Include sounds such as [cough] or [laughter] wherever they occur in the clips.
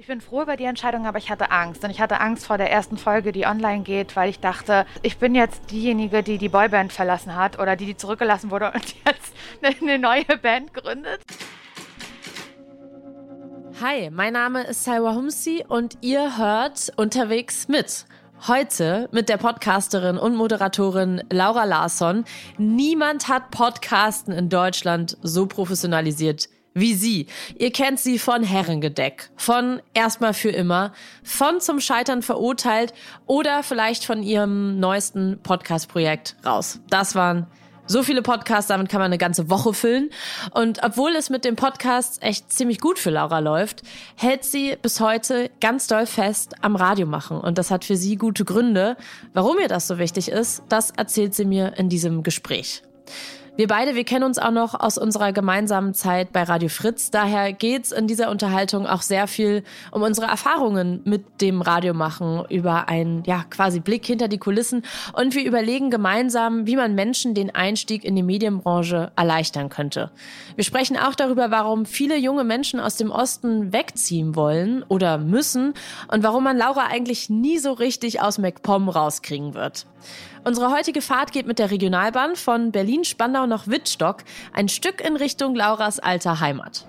Ich bin froh über die Entscheidung, aber ich hatte Angst. Und ich hatte Angst vor der ersten Folge, die online geht, weil ich dachte, ich bin jetzt diejenige, die die Boyband verlassen hat oder die, die zurückgelassen wurde und [laughs] jetzt eine neue Band gründet. Hi, mein Name ist Salwa Humsi und ihr hört unterwegs mit. Heute mit der Podcasterin und Moderatorin Laura Larsson. Niemand hat Podcasten in Deutschland so professionalisiert wie sie. Ihr kennt sie von Herrengedeck, von Erstmal für immer, von Zum Scheitern verurteilt oder vielleicht von ihrem neuesten Podcast-Projekt raus. Das waren so viele Podcasts, damit kann man eine ganze Woche füllen. Und obwohl es mit dem Podcast echt ziemlich gut für Laura läuft, hält sie bis heute ganz doll fest am Radio machen. Und das hat für sie gute Gründe. Warum ihr das so wichtig ist, das erzählt sie mir in diesem Gespräch. Wir beide, wir kennen uns auch noch aus unserer gemeinsamen Zeit bei Radio Fritz. Daher geht's in dieser Unterhaltung auch sehr viel um unsere Erfahrungen mit dem Radiomachen, über einen, ja, quasi Blick hinter die Kulissen. Und wir überlegen gemeinsam, wie man Menschen den Einstieg in die Medienbranche erleichtern könnte. Wir sprechen auch darüber, warum viele junge Menschen aus dem Osten wegziehen wollen oder müssen und warum man Laura eigentlich nie so richtig aus MacPom rauskriegen wird. Unsere heutige Fahrt geht mit der Regionalbahn von Berlin-Spandau nach Wittstock ein Stück in Richtung Lauras alter Heimat.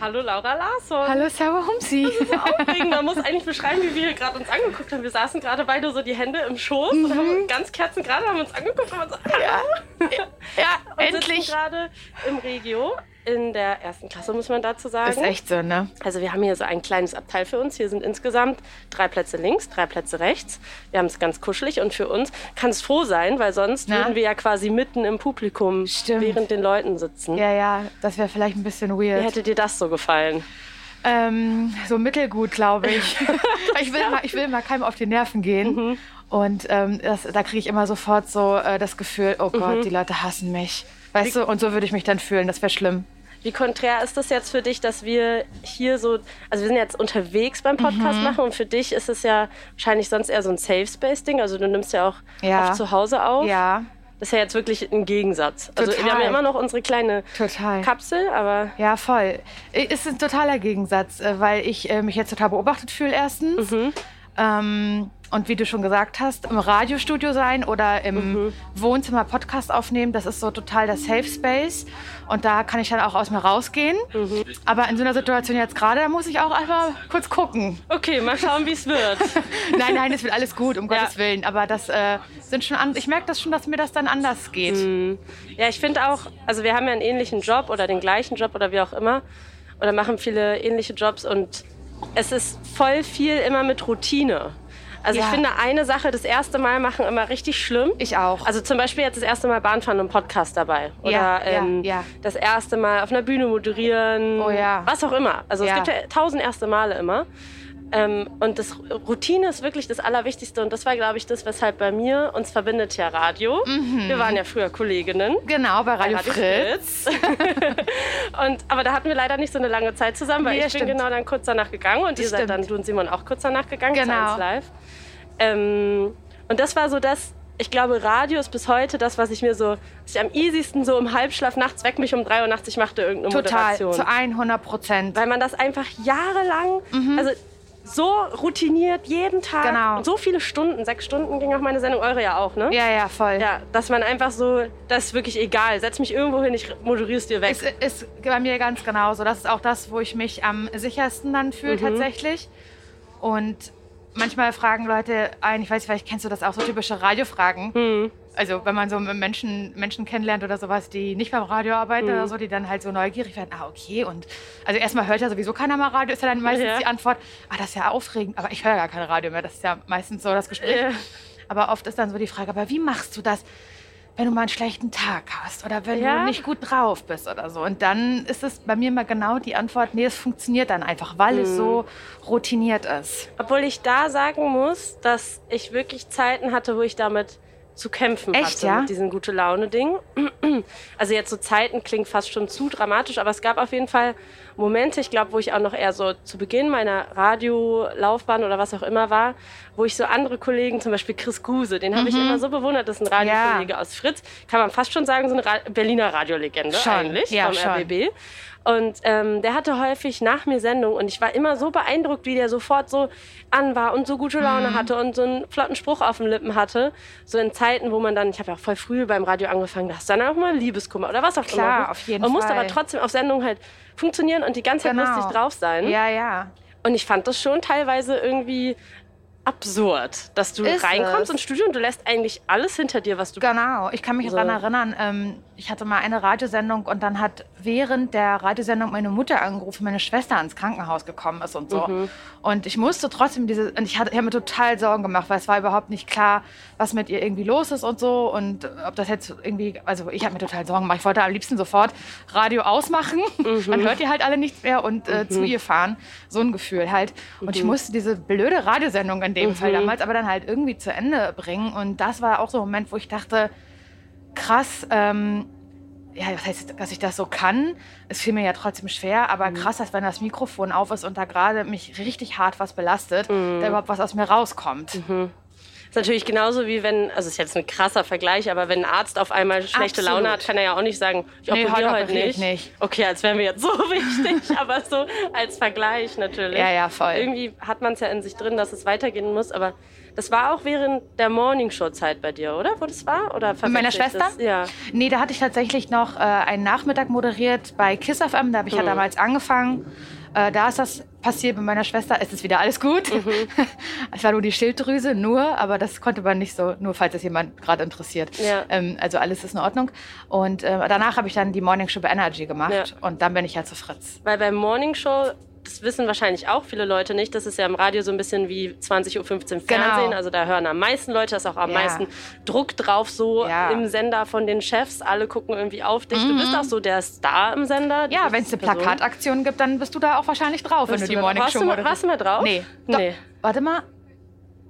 Hallo Laura Larsson. Hallo Sarah Humsi. Das ist so aufregend. Man muss eigentlich beschreiben, wie wir gerade uns angeguckt haben. Wir saßen gerade beide so die Hände im Schoß mhm. und haben ganz kerzengerade haben uns angeguckt und haben so, ja, [laughs] ja und endlich gerade im Regio in der ersten Klasse, muss man dazu sagen. Ist echt so, ne? Also wir haben hier so ein kleines Abteil für uns. Hier sind insgesamt drei Plätze links, drei Plätze rechts. Wir haben es ganz kuschelig und für uns kann es froh sein, weil sonst Na? würden wir ja quasi mitten im Publikum Stimmt. während den Leuten sitzen. Ja, ja, das wäre vielleicht ein bisschen weird. Wie hätte dir das so gefallen? Ähm, so mittelgut, glaube ich. [laughs] ich, will mal, ich will mal keinem auf die Nerven gehen. Mhm. Und ähm, das, da kriege ich immer sofort so äh, das Gefühl, oh Gott, mhm. die Leute hassen mich. Weißt du, und so würde ich mich dann fühlen, das wäre schlimm. Wie konträr ist das jetzt für dich, dass wir hier so, also wir sind jetzt unterwegs beim Podcast mhm. machen und für dich ist es ja wahrscheinlich sonst eher so ein Safe Space Ding. Also du nimmst ja auch ja. oft zu Hause auf. Ja. Das ist ja jetzt wirklich ein Gegensatz. Also Total. wir haben ja immer noch unsere kleine total. Kapsel, aber. Ja, voll. Es ist ein totaler Gegensatz, äh, weil ich äh, mich jetzt total beobachtet fühle erstens. Mhm. Ähm, und wie du schon gesagt hast, im Radiostudio sein oder im mhm. Wohnzimmer Podcast aufnehmen, das ist so total der Safe Space. Und da kann ich dann auch aus mir rausgehen. Mhm. Aber in so einer Situation jetzt gerade, da muss ich auch einfach kurz gucken. Okay, mal schauen, wie es wird. [laughs] nein, nein, es wird alles gut, um ja. Gottes Willen. Aber das äh, sind schon an, ich merke das schon, dass mir das dann anders geht. Mhm. Ja, ich finde auch, also wir haben ja einen ähnlichen Job oder den gleichen Job oder wie auch immer. Oder machen viele ähnliche Jobs und es ist voll viel immer mit Routine. Also ja. ich finde eine Sache das erste Mal machen immer richtig schlimm. Ich auch. Also zum Beispiel jetzt das erste Mal Bahnfahren und Podcast dabei. Oder ja, ähm, ja, das erste Mal auf einer Bühne moderieren. Oh ja. Was auch immer. Also es gibt ja tausend erste Male immer. Ähm, und das Routine ist wirklich das Allerwichtigste. Und das war, glaube ich, das, weshalb bei mir uns verbindet ja Radio. Mhm. Wir waren ja früher Kolleginnen. Genau, bei Radio, bei Radio Fritz. Fritz. [laughs] und, aber da hatten wir leider nicht so eine lange Zeit zusammen, weil nee, ich bin genau dann kurz danach gegangen und das ihr stimmt. seid dann, du und Simon, auch kurz danach gegangen. Genau. Live. Ähm, und das war so das, ich glaube, Radio ist bis heute das, was ich mir so, was ich am easiesten so im Halbschlaf nachts weg mich um 3 Uhr nachts, ich machte irgendeine Total, Moderation. zu 100 Prozent. Weil man das einfach jahrelang, mhm. also so routiniert jeden Tag genau. und so viele Stunden, sechs Stunden ging auch meine Sendung, eure ja auch, ne? Ja, ja, voll. Ja, dass man einfach so, das ist wirklich egal, setz mich irgendwo hin, ich moderiere es dir weg. Es ist bei mir ganz genauso. Das ist auch das, wo ich mich am sichersten dann fühle mhm. tatsächlich. Und manchmal fragen Leute ein, ich weiß, vielleicht kennst du das auch, so typische Radiofragen. Mhm. Also wenn man so Menschen, Menschen kennenlernt oder sowas, die nicht beim Radio arbeiten mhm. oder so, die dann halt so neugierig werden, ah, okay. Und also erstmal hört ja sowieso keiner mal Radio, ist ja dann meistens ja. die Antwort, ah, das ist ja aufregend, aber ich höre ja gar kein Radio mehr. Das ist ja meistens so das Gespräch. Ja. Aber oft ist dann so die Frage, aber wie machst du das? wenn du mal einen schlechten Tag hast oder wenn ja. du nicht gut drauf bist oder so. Und dann ist es bei mir mal genau die Antwort, nee, es funktioniert dann einfach, weil mhm. es so routiniert ist. Obwohl ich da sagen muss, dass ich wirklich Zeiten hatte, wo ich damit zu kämpfen Echt, hatte ja? mit diesem gute Laune Ding. [clears throat] Also jetzt so Zeiten klingt fast schon zu dramatisch, aber es gab auf jeden Fall Momente, ich glaube, wo ich auch noch eher so zu Beginn meiner Radiolaufbahn oder was auch immer war, wo ich so andere Kollegen, zum Beispiel Chris Kruse, den habe ich immer so bewundert, das ist ein Radiokollege aus Fritz, kann man fast schon sagen, so eine Ra Berliner Radiolegende Schon, eigentlich ja, vom schon. RBB. Und ähm, der hatte häufig nach mir Sendung und ich war immer so beeindruckt, wie der sofort so an war und so gute Mhm. Laune hatte und so einen flotten Spruch auf den Lippen hatte. So in Zeiten, wo man dann, ich habe ja auch voll früh beim Radio angefangen, da hast du dann auch mal Liebeskummer oder was auch Klar, immer. auf jeden Man musste Fall. aber trotzdem auf Sendung halt funktionieren und die ganze Zeit Genau. lustig drauf sein. Ja, ja. Und ich fand das schon teilweise irgendwie absurd, dass du Ist reinkommst es. ins Studio und du lässt eigentlich alles hinter dir, was du Genau, ich kann mich So. daran erinnern, ähm, ich hatte mal eine Radiosendung und dann hat während der Radiosendung meine Mutter angerufen, meine Schwester ins Krankenhaus gekommen ist und so. Mhm. Und ich musste trotzdem diese, und ich, hatte- ich mir total Sorgen gemacht, weil es war überhaupt nicht klar, was mit ihr irgendwie los ist und so und ob das jetzt irgendwie, also ich habe mir total Sorgen gemacht. Ich wollte am liebsten sofort Radio ausmachen, Mhm. man hört ihr halt alle nichts mehr und äh, zu ihr fahren. So ein Gefühl halt. Und Mhm. ich musste diese blöde Radiosendung in dem Fall damals aber dann halt irgendwie zu Ende bringen und das war auch so ein Moment, wo ich dachte, krass, ähm, ja, das heißt, dass ich das so kann. Es fiel mir ja trotzdem schwer, Mhm. aber krass, dass wenn das Mikrofon auf ist und da gerade mich richtig hart was belastet, Mhm. da überhaupt was aus mir rauskommt. Ist natürlich genauso wie wenn, also ist jetzt ein krasser Vergleich, aber wenn ein Arzt auf einmal schlechte Absolut. Laune hat, kann er ja auch nicht sagen, ich Nee, operiere heute nicht. ich nicht. Okay, als wären wir jetzt so [laughs] wichtig, aber so als Vergleich natürlich. Ja, ja, voll. Irgendwie hat man es ja in sich drin, dass es weitergehen muss, aber das war auch während der Morningshow-Zeit bei dir, oder? Wo das war? Oder Mit meiner Schwester? Das? Ja. Nee, da hatte ich tatsächlich noch äh, einen Nachmittag moderiert bei Kiss FM. Da habe ich Mhm. ja damals angefangen. Äh, da ist das passiert mit meiner Schwester. Es ist wieder alles gut. Mhm. [laughs] Es war nur die Schilddrüse, nur, aber das konnte man nicht so, nur falls es jemand gerade interessiert. Ja. Ähm, also alles ist in Ordnung. Und äh, danach habe ich dann die Morning Show bei Energy gemacht. Ja. Und dann bin ich ja zu Fritz. Weil beim Morningshow, das wissen wahrscheinlich auch viele Leute nicht, das ist ja im Radio so ein bisschen wie 20.15 Uhr Fernsehen. Genau. Also da hören am meisten Leute, da ist auch am Ja. meisten Druck drauf, so Ja. im Sender von den Chefs. Alle gucken irgendwie auf dich. Du bist auch so der Star im Sender. Mhm. Ja, wenn es eine. Plakataktion gibt, dann bist du da auch wahrscheinlich drauf, wenn du die Morning warst Show du mal- moderierst. Warst du mal drauf? Nee. Nee. Warte mal.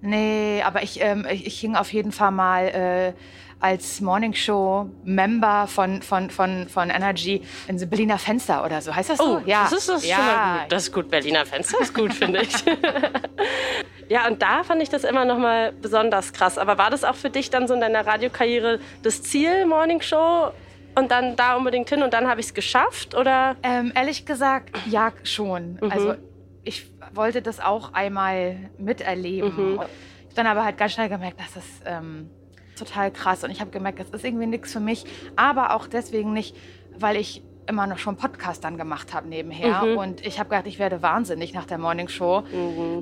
Nee, aber ich, ähm, ich, ich hing auf jeden Fall mal äh, als Morningshow-Member von, von, von, von Energy in so Berliner Fenster oder so. Heißt das so? Oh, das ist das ja. schon mal gut. Das ist gut. Berliner Fenster ist gut, finde ich. [laughs] ja, und da fand ich das immer noch mal besonders krass. Aber war das auch für dich dann so in deiner Radiokarriere das Ziel, Morning Show? Und dann da unbedingt hin und dann habe ich es geschafft? Oder? Ähm, ehrlich gesagt, ja, schon. Mhm. Also ich wollte das auch einmal miterleben. Mhm. Und Ich habe dann aber halt ganz schnell gemerkt, das ist ähm, total krass. Und ich habe gemerkt, das ist irgendwie nichts für mich. Aber auch deswegen nicht, weil ich immer noch schon Podcast dann gemacht habe nebenher. Mhm. Und ich habe gedacht, ich werde wahnsinnig nach der Morning Show,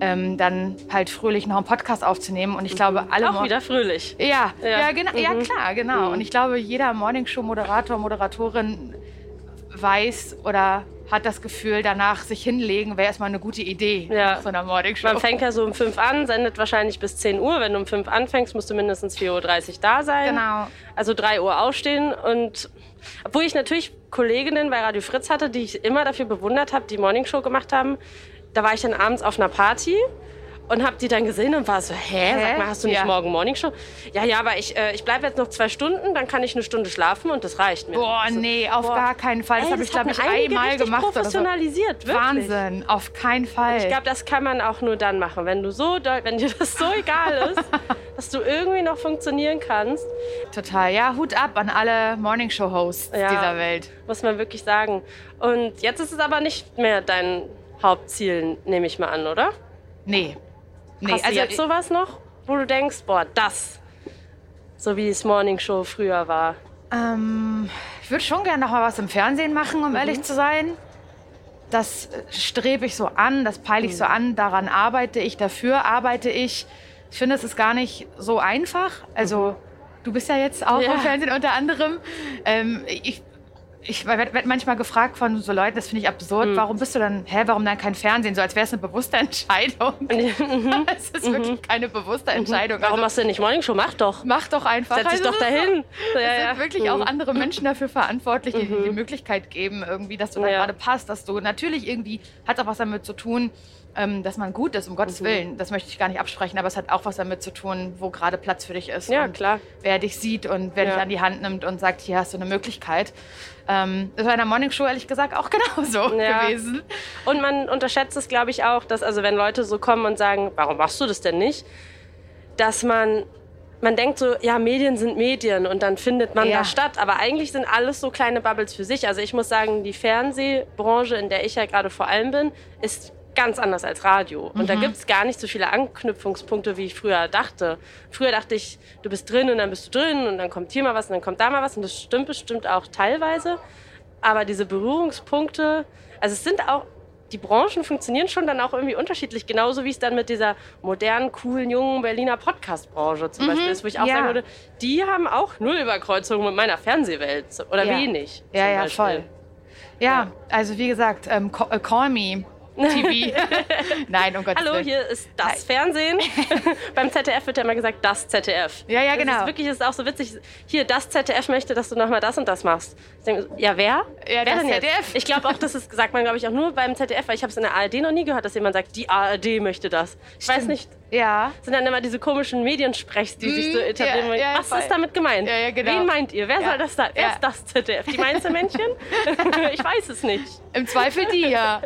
ähm, dann halt fröhlich noch einen Podcast aufzunehmen. Und ich glaube, alle Auch wieder fröhlich. ja, Ja. ja. genau, ja Mhm. klar, genau. Und ich glaube, jeder Morningshow-Moderator, Moderatorin weiß oder hat das Gefühl, danach sich hinlegen, wäre erstmal eine gute Idee Ja. so einer Morningshow. Man fängt ja so um 5 an, sendet wahrscheinlich bis 10 Uhr. Wenn du um 5 anfängst, musst du mindestens 4.30 Uhr da sein. Genau. Also 3 Uhr aufstehen. Und obwohl ich natürlich Kolleginnen bei Radio Fritz hatte, die ich immer dafür bewundert habe, die Morningshow gemacht haben, da war ich dann abends auf einer Party und habe die dann gesehen und war so, hä, Hä? sag mal, hast du nicht Ja. morgen Morningshow? Ja, ja, aber ich, äh, ich bleibe jetzt noch zwei Stunden, dann kann ich eine Stunde schlafen und das reicht mir. Boah, Also, nee, auf boah. gar keinen Fall. Das habe ich, glaube ich, einmal gemacht. Oder so. professionalisiert, wirklich. Wahnsinn, auf keinen Fall. Ich glaube, das kann man auch nur dann machen, wenn du so, wenn dir das so egal ist, [laughs] dass du irgendwie noch funktionieren kannst, Total. Ja, Hut ab an alle Morningshow-Hosts Ja. dieser Welt. muss man wirklich sagen. Und jetzt ist es aber nicht mehr dein Hauptziel, nehme ich mal an, oder? Nee. Nee, Hast du jetzt sowas noch, wo du denkst, boah, das, so wie es Morning Show früher war. Ähm, ich würde schon gerne noch mal was im Fernsehen machen, um ehrlich zu sein. Das äh, strebe ich so an, das peile ich so an, daran arbeite ich, dafür arbeite ich. Ich finde, es ist gar nicht so einfach. Also, du bist ja jetzt auch Ja. im Fernsehen unter anderem. Ähm, ich ich werde werd manchmal gefragt von so Leuten, das finde ich absurd, mhm. warum bist du dann, hä, warum dann kein Fernsehen? So als wäre es eine bewusste Entscheidung. [laughs] Mhm. [laughs] es ist wirklich mhm. keine bewusste mhm. Entscheidung. Warum also, machst du denn nicht Morning Show? Mach doch. Mach doch einfach. Setz dich also, doch dahin. Es ja, sind wirklich auch andere Menschen dafür verantwortlich, die die Möglichkeit geben, irgendwie, dass du da gerade passt, dass du natürlich irgendwie, hat auch was damit zu tun, dass man gut ist, um Gottes mhm. Willen. Das möchte ich gar nicht absprechen, aber es hat auch was damit zu tun, wo gerade Platz für dich ist. Ja, klar. Wer dich sieht und wer ja. dich an die Hand nimmt und sagt, hier hast du eine Möglichkeit. Ähm, das war in der Morning Show ehrlich gesagt auch [laughs] genauso ja. gewesen. Und man unterschätzt es, glaube ich, auch, dass also wenn Leute so kommen und sagen, warum machst du das denn nicht, dass man man denkt so, ja, Medien sind Medien und dann findet man ja. da statt. Aber eigentlich sind alles so kleine Bubbles für sich. Also ich muss sagen, die Fernsehbranche, in der ich ja gerade vor allem bin, ist ganz anders als Radio. Und mhm. da gibt es gar nicht so viele Anknüpfungspunkte, wie ich früher dachte. Früher dachte ich, du bist drin und dann bist du drin und dann kommt hier mal was und dann kommt da mal was. Und das stimmt bestimmt auch teilweise. Aber diese Berührungspunkte, also es sind auch, die Branchen funktionieren schon dann auch irgendwie unterschiedlich, genauso wie es dann mit dieser modernen, coolen, jungen Berliner Podcast-Branche zum mhm. Beispiel ist, wo ich auch ja. sagen würde, die haben auch null Überkreuzungen mit meiner Fernsehwelt oder ja. wenig. Ja, ja, Beispiel. voll. Ja, ja, also wie gesagt, ähm, äh, Call Me TV. [laughs] Nein, um Gottes Hallo, Willen. hier ist das Hi. Fernsehen. [laughs] Beim ZDF wird ja immer gesagt, das ZDF. Ja, ja, genau. Das ist wirklich ist auch so witzig. Hier, das ZDF möchte, dass du nochmal das und das machst. Denke, ja, wer? Ja, wer das denn ZDF. Jetzt? Ich glaube auch, das ist, sagt man, glaube ich, auch nur beim ZDF, weil ich habe es in der ARD noch nie gehört, dass jemand sagt, die ARD möchte das. Ich Stimmt. weiß nicht. Ja. Sind dann immer diese komischen Mediensprechs, die mm, sich so mhm. etablieren. Ja, ja, was voll. ist damit gemeint? Ja, ja, genau. Wen meint ihr? Wer soll das da? Wer ist das ZDF? Die Mainzelmännchen? [laughs] ich weiß es nicht. Im Zweifel die, ja.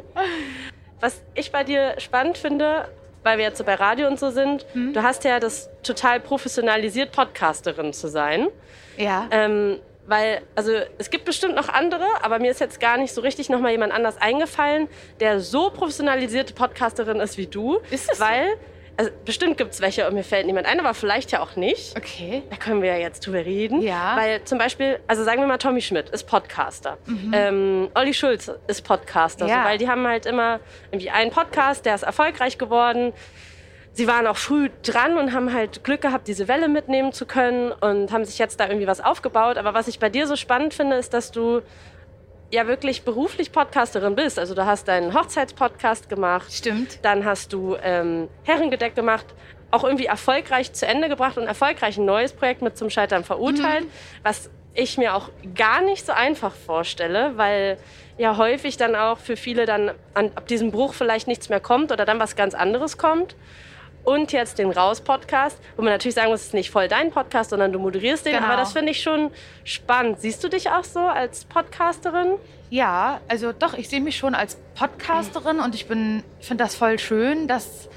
Was ich bei dir spannend finde, weil wir jetzt so bei Radio und so sind, mhm. du hast ja das total professionalisiert, Podcasterin zu sein. Ja. Ähm, weil, also es gibt bestimmt noch andere, aber mir ist jetzt gar nicht so richtig nochmal jemand anders eingefallen, der so professionalisierte Podcasterin ist wie du. Ist das weil so? Also bestimmt gibt es welche und mir fällt niemand ein, aber vielleicht ja auch nicht. Okay. Da können wir ja jetzt drüber reden. Ja. Weil zum Beispiel, also sagen wir mal, Tommy Schmidt ist Podcaster. Mhm. Ähm, Olli Schulz ist Podcaster. Ja. So, weil die haben halt immer irgendwie einen Podcast, der ist erfolgreich geworden. Sie waren auch früh dran und haben halt Glück gehabt, diese Welle mitnehmen zu können und haben sich jetzt da irgendwie was aufgebaut. Aber was ich bei dir so spannend finde, ist, dass du ja wirklich beruflich Podcasterin bist. Also du hast deinen Hochzeitspodcast gemacht. Stimmt. Dann hast du ähm, Herrengedeck gemacht. Auch irgendwie erfolgreich zu Ende gebracht und erfolgreich ein neues Projekt mit zum Scheitern verurteilt. Mhm. Was ich mir auch gar nicht so einfach vorstelle, weil ja häufig dann auch für viele dann an, ab diesem Bruch vielleicht nichts mehr kommt oder dann was ganz anderes kommt und jetzt den Raus-Podcast, wo man natürlich sagen muss, es ist nicht voll dein Podcast, sondern du moderierst den. Genau. Aber das finde ich schon spannend. Siehst du dich auch so als Podcasterin? Ja, also doch, ich sehe mich schon als Podcasterin und ich finde das voll schön, dass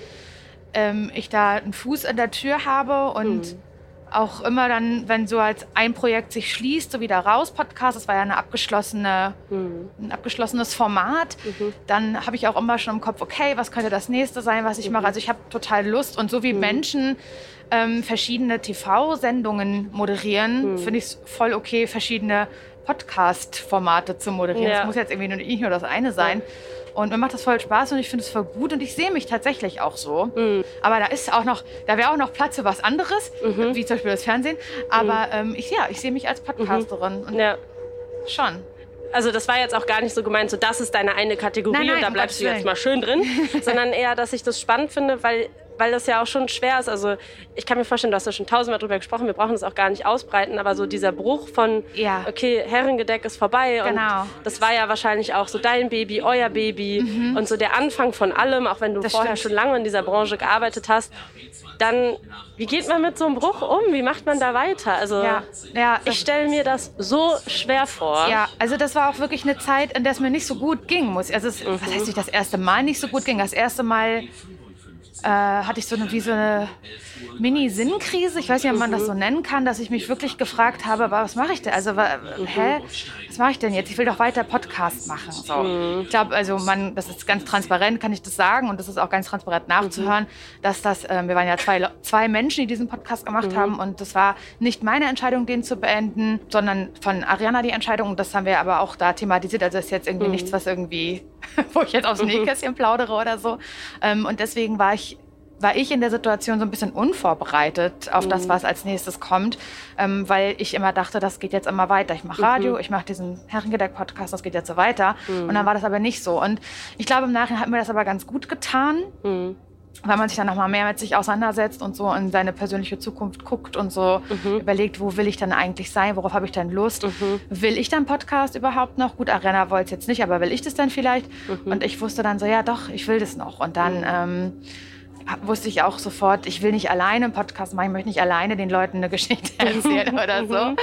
ähm, ich da einen Fuß in der Tür habe und hm auch immer dann, wenn so als ein Projekt sich schließt, so wieder raus Podcast, das war ja eine abgeschlossene, mhm. ein abgeschlossenes Format, mhm. dann habe ich auch immer schon im Kopf, okay, was könnte das nächste sein, was ich mhm. mache. Also ich habe total Lust und so wie mhm. Menschen ähm, verschiedene TV-Sendungen moderieren, mhm. finde ich es voll okay, verschiedene Podcast-Formate zu moderieren. Es ja. muss jetzt irgendwie nicht nur das eine sein. Ja. Und mir macht das voll Spaß und ich finde es voll gut und ich sehe mich tatsächlich auch so. Mhm. Aber da ist auch noch, da wäre auch noch Platz für was anderes, mhm. wie zum Beispiel das Fernsehen. Aber mhm. ähm, ich, ja, ich sehe mich als Podcasterin. Mhm. ja. Schon. Also das war jetzt auch gar nicht so gemeint, so das ist deine eine Kategorie nein, nein, und da bleibst du jetzt mal schön drin, [laughs] sondern eher, dass ich das spannend finde, weil weil das ja auch schon schwer ist. Also ich kann mir vorstellen, du hast ja schon tausendmal drüber gesprochen, wir brauchen das auch gar nicht ausbreiten, aber so dieser Bruch von, ja. okay, Herrengedeck ist vorbei genau. und das war ja wahrscheinlich auch so dein Baby, euer Baby mhm. und so der Anfang von allem, auch wenn du das vorher stimmt. schon lange in dieser Branche gearbeitet hast, dann, wie geht man mit so einem Bruch um? Wie macht man da weiter? Also ja. Ja, ich stelle mir das so schwer vor. Ja, also das war auch wirklich eine Zeit, in der es mir nicht so gut ging. Muss. Also es, mhm. was heißt nicht das erste Mal nicht so gut ging? Das erste Mal äh, hatte ich so eine, wie so eine Mini-Sinnkrise, ich weiß nicht, ob man das so nennen kann, dass ich mich wirklich gefragt habe, was mache ich denn? Also, hä, was mache ich denn jetzt? Ich will doch weiter Podcast machen. So. Mhm. Ich glaube, also man, das ist ganz transparent, kann ich das sagen und das ist auch ganz transparent nachzuhören, mhm. dass das, äh, wir waren ja zwei, zwei Menschen, die diesen Podcast gemacht mhm. haben und das war nicht meine Entscheidung, den zu beenden, sondern von Ariana die Entscheidung und das haben wir aber auch da thematisiert. Also das ist jetzt irgendwie nichts, was irgendwie, [laughs] wo ich jetzt aus dem Nähkästchen plaudere oder so. Ähm, und deswegen war ich war ich in der Situation so ein bisschen unvorbereitet auf mhm. das, was als nächstes kommt, ähm, weil ich immer dachte, das geht jetzt immer weiter. Ich mache Radio, mhm. ich mache diesen Herrengedeck-Podcast, das geht jetzt so weiter. Mhm. Und dann war das aber nicht so. Und ich glaube, im Nachhinein hat mir das aber ganz gut getan. Mhm weil man sich dann nochmal mehr mit sich auseinandersetzt und so in seine persönliche Zukunft guckt und so mhm. überlegt, wo will ich dann eigentlich sein, worauf habe ich denn Lust? Mhm. Will ich dann Podcast überhaupt noch? Gut, Arena wollte es jetzt nicht, aber will ich das dann vielleicht? Mhm. Und ich wusste dann so, ja doch, ich will das noch. Und dann mhm. ähm, wusste ich auch sofort, ich will nicht alleine einen Podcast machen, ich möchte nicht alleine den Leuten eine Geschichte [laughs] erzählen [laughs] oder so. Mhm.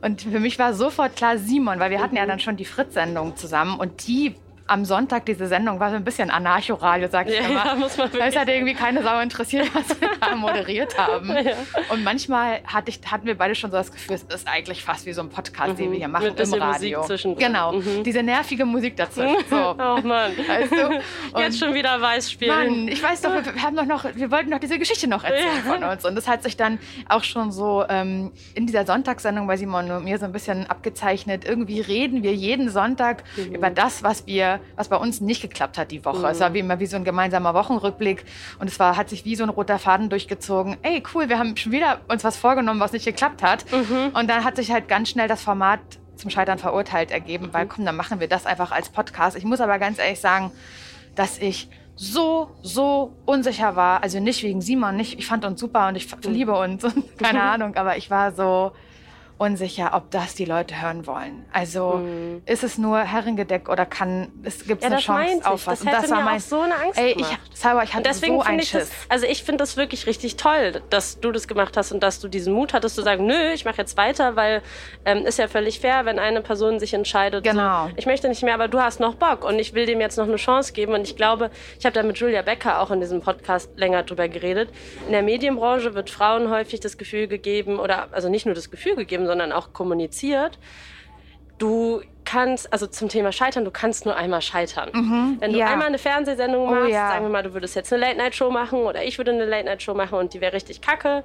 Und für mich war sofort klar Simon, weil wir hatten ja mhm. dann schon die Fritz-Sendung zusammen und die am Sonntag diese Sendung war so ein bisschen Anarchoradio, sag ich ja, immer. Ja, [laughs] muss man wirklich. Es hat irgendwie keine Sau interessiert, was wir da moderiert haben. [laughs] Ja. Und manchmal hatte ich, hatten wir beide schon so das Gefühl, es ist eigentlich fast wie so ein Podcast, mhm. den wir hier machen Mit im Radio. Musik zwischendrin. Genau, mhm. diese nervige Musik dazwischen. [laughs] So. oh Mann. Weißt du? Jetzt schon wieder weiß spielen. Mann, ich weiß doch, wir, wir, haben doch noch, wir wollten doch diese Geschichte noch erzählen von uns. Und das hat sich dann auch schon so ähm, in dieser Sonntagssendung bei Simon und mir so ein bisschen abgezeichnet. Irgendwie reden wir jeden Sonntag mhm. über das, was wir was bei uns nicht geklappt hat die Woche. Mhm. Es war wie immer wie so ein gemeinsamer Wochenrückblick und es war, hat sich wie so ein roter Faden durchgezogen. Ey, cool, wir haben schon wieder uns was vorgenommen, was nicht geklappt hat. Mhm. Und dann hat sich halt ganz schnell das Format zum Scheitern verurteilt ergeben, weil mhm. komm, dann machen wir das einfach als Podcast. Ich muss aber ganz ehrlich sagen, dass ich so, so unsicher war. Also nicht wegen Simon, nicht, ich fand uns super und ich mhm. liebe uns und [laughs] keine [laughs] Ahnung, aber ich war so, unsicher, ob das die Leute hören wollen. Also mhm. ist es nur Herrengedeck oder kann es gibt ja, eine Chance auf was? Das, und das war mein so eine Angst ey, ich, Sauber, ich hatte deswegen so einen Schiss. Das, also ich finde das wirklich richtig toll, dass du das gemacht hast und dass du diesen Mut hattest zu sagen, nö, ich mache jetzt weiter, weil ähm, ist ja völlig fair, wenn eine Person sich entscheidet, genau. So, ich möchte nicht mehr, aber du hast noch Bock und ich will dem jetzt noch eine Chance geben und ich glaube, ich habe da mit Julia Becker auch in diesem Podcast länger drüber geredet. In der Medienbranche wird Frauen häufig das Gefühl gegeben oder also nicht nur das Gefühl gegeben, sondern auch kommuniziert. Du kannst, also zum Thema Scheitern, du kannst nur einmal scheitern. Mhm, Wenn du ja. einmal eine Fernsehsendung oh machst, oh, ja. sagen wir mal, du würdest jetzt eine Late-Night-Show machen oder ich würde eine Late-Night-Show machen und die wäre richtig kacke,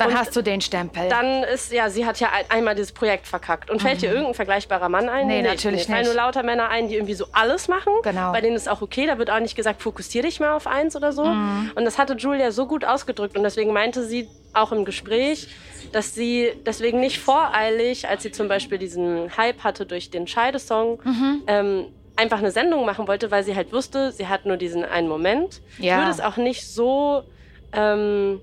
dann und hast du den Stempel. Dann ist, ja, sie hat ja einmal dieses Projekt verkackt. Und fällt mhm. dir irgendein vergleichbarer Mann ein? Nee, nee natürlich nicht. Fallen nur lauter Männer ein, die irgendwie so alles machen. Genau. Bei denen ist auch okay, da wird auch nicht gesagt, fokussier dich mal auf eins oder so. Mhm. Und das hatte Julia so gut ausgedrückt. Und deswegen meinte sie auch im Gespräch, dass sie deswegen nicht voreilig, als sie zum Beispiel diesen Hype hatte durch den Scheidesong, mhm. ähm, einfach eine Sendung machen wollte, weil sie halt wusste, sie hat nur diesen einen Moment. Ja. Ich würde es auch nicht so... Ähm,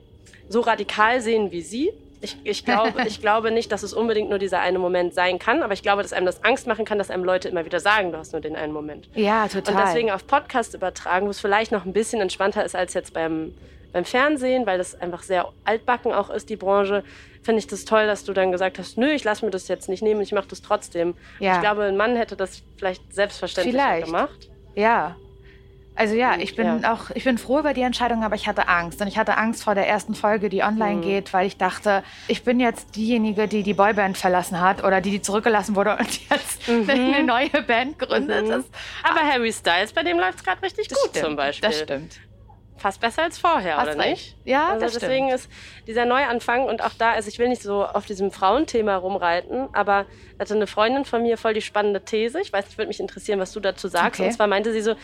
so radikal sehen wie Sie. Ich, ich, glaube, [laughs] ich glaube nicht, dass es unbedingt nur dieser eine Moment sein kann, aber ich glaube, dass einem das Angst machen kann, dass einem Leute immer wieder sagen, du hast nur den einen Moment. Ja, total. Und deswegen auf Podcast übertragen, wo es vielleicht noch ein bisschen entspannter ist als jetzt beim, beim Fernsehen, weil das einfach sehr altbacken auch ist, die Branche, finde ich das toll, dass du dann gesagt hast, nö, ich lasse mir das jetzt nicht nehmen, ich mache das trotzdem. Ja. Ich glaube, ein Mann hätte das vielleicht selbstverständlich gemacht. Ja, also ja, ich bin ja. auch, ich bin froh über die Entscheidung, aber ich hatte Angst. Und ich hatte Angst vor der ersten Folge, die online mhm. geht, weil ich dachte, ich bin jetzt diejenige, die die Boyband verlassen hat oder die, die zurückgelassen wurde und jetzt [laughs] mhm. eine neue Band gründet. Mhm. aber Harry Styles, bei dem läuft es gerade richtig das gut stimmt, zum Beispiel. Das stimmt fast besser als vorher, Hast oder recht. nicht? Ja, also das deswegen stimmt. ist dieser Neuanfang und auch da, also ich will nicht so auf diesem Frauenthema rumreiten, aber hatte eine Freundin von mir voll die spannende These. Ich weiß nicht, würde mich interessieren, was du dazu sagst. Okay. Und zwar meinte sie so,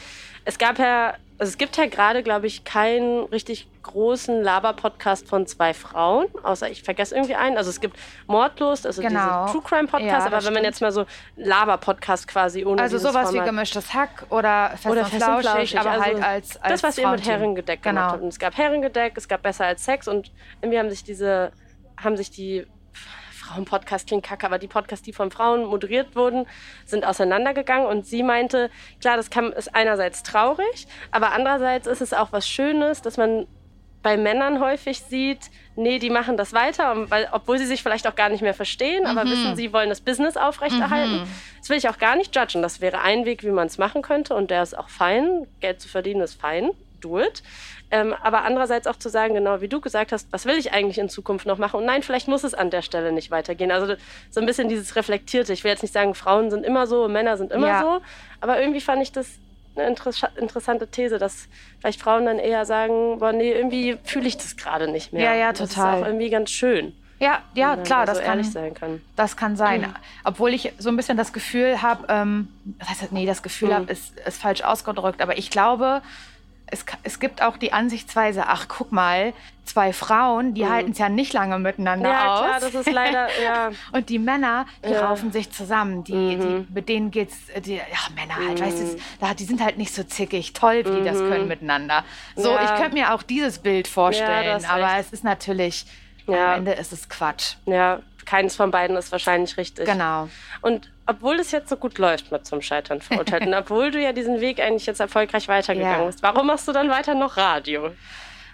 es gab ja also es gibt ja gerade, glaube ich, keinen richtig großen Laber-Podcast von zwei Frauen, außer ich vergesse irgendwie einen. Also es gibt Mordlos, also genau. True Crime Podcast, ja, aber wenn stimmt. man jetzt mal so Laber-Podcast quasi ohne Also sowas Format. wie gemischtes Hack oder Fest, oder und, Fest flauschig, und Flauschig, aber also halt als, als Das, was ihr mit Herrengedeck genau. gemacht habt. Und es gab Herrengedeck, es gab Besser als Sex und irgendwie haben sich diese, haben sich die Frauen-Podcast klingt kacke, aber die Podcasts, die von Frauen moderiert wurden, sind auseinandergegangen und sie meinte, klar, das kann, ist einerseits traurig, aber andererseits ist es auch was Schönes, dass man bei Männern häufig sieht, nee, die machen das weiter, weil, obwohl sie sich vielleicht auch gar nicht mehr verstehen, aber mhm. wissen, sie wollen das Business aufrechterhalten. Mhm. Das will ich auch gar nicht judgen. Das wäre ein Weg, wie man es machen könnte und der ist auch fein. Geld zu verdienen ist fein. Do it. Ähm, aber andererseits auch zu sagen, genau wie du gesagt hast, was will ich eigentlich in Zukunft noch machen? Und nein, vielleicht muss es an der Stelle nicht weitergehen. Also so ein bisschen dieses Reflektierte. Ich will jetzt nicht sagen, Frauen sind immer so, Männer sind immer ja. so. Aber irgendwie fand ich das eine interessante These, dass vielleicht Frauen dann eher sagen, boah, nee, irgendwie fühle ich das gerade nicht mehr. Ja, ja, total. Das ist auch irgendwie ganz schön. Ja, ja, klar, das so kann, sein kann. Das kann sein. Mhm. Obwohl ich so ein bisschen das Gefühl habe, ähm, das heißt, nee, das Gefühl mhm. habe, ist, ist falsch ausgedrückt, aber ich glaube, es, es gibt auch die Ansichtsweise, ach guck mal, zwei Frauen, die mhm. halten es ja nicht lange miteinander ja, aus. Ja, klar, das ist leider, ja. [laughs] Und die Männer, die ja. raufen sich zusammen. Die, mhm. die, mit denen geht's, die, ja, Männer halt, mhm. weißt du, die sind halt nicht so zickig, toll, wie die das mhm. können miteinander. So, ja. ich könnte mir auch dieses Bild vorstellen, aber es ist natürlich, am Ende ist es Quatsch. Ja, keines von beiden ist wahrscheinlich richtig. Genau. Und obwohl es jetzt so gut läuft mit zum Scheitern verurteilt und [laughs] obwohl du ja diesen Weg eigentlich jetzt erfolgreich weitergegangen ja. bist, warum machst du dann weiter noch Radio?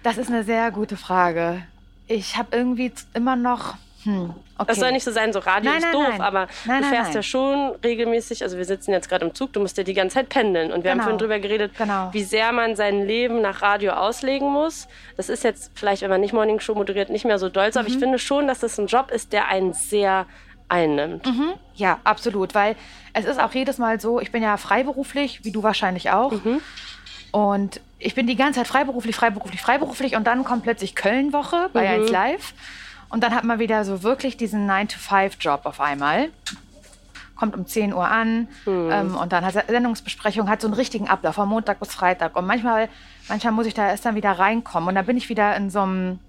Das ist eine sehr gute Frage. Ich habe irgendwie immer noch. Hm, okay. Das soll nicht so sein, so Radio nein, ist nein, doof, nein. aber du fährst ja schon regelmäßig, also wir sitzen jetzt gerade im Zug, du musst ja die ganze Zeit pendeln und wir genau. haben vorhin drüber geredet, genau. wie sehr man sein Leben nach Radio auslegen muss. Das ist jetzt vielleicht, wenn man nicht Morning Show moderiert, nicht mehr so doll, mhm. aber ich mhm. finde schon, dass das ein Job ist, der einen sehr einnimmt. Mhm. Ja, absolut, weil es ist auch jedes Mal so, ich bin ja freiberuflich, wie du wahrscheinlich auch. Mhm. Und ich bin die ganze Zeit freiberuflich, freiberuflich, freiberuflich und dann kommt plötzlich Köln-Woche bei mhm. 1 Live. Und dann hat man wieder so wirklich diesen 9-to-5-Job auf einmal. Kommt um 10 Uhr an mhm. ähm, und dann hat Sendungsbesprechung, hat so einen richtigen Ablauf von Montag bis Freitag. Und manchmal, manchmal muss ich da erst dann wieder reinkommen und dann bin ich wieder in so einem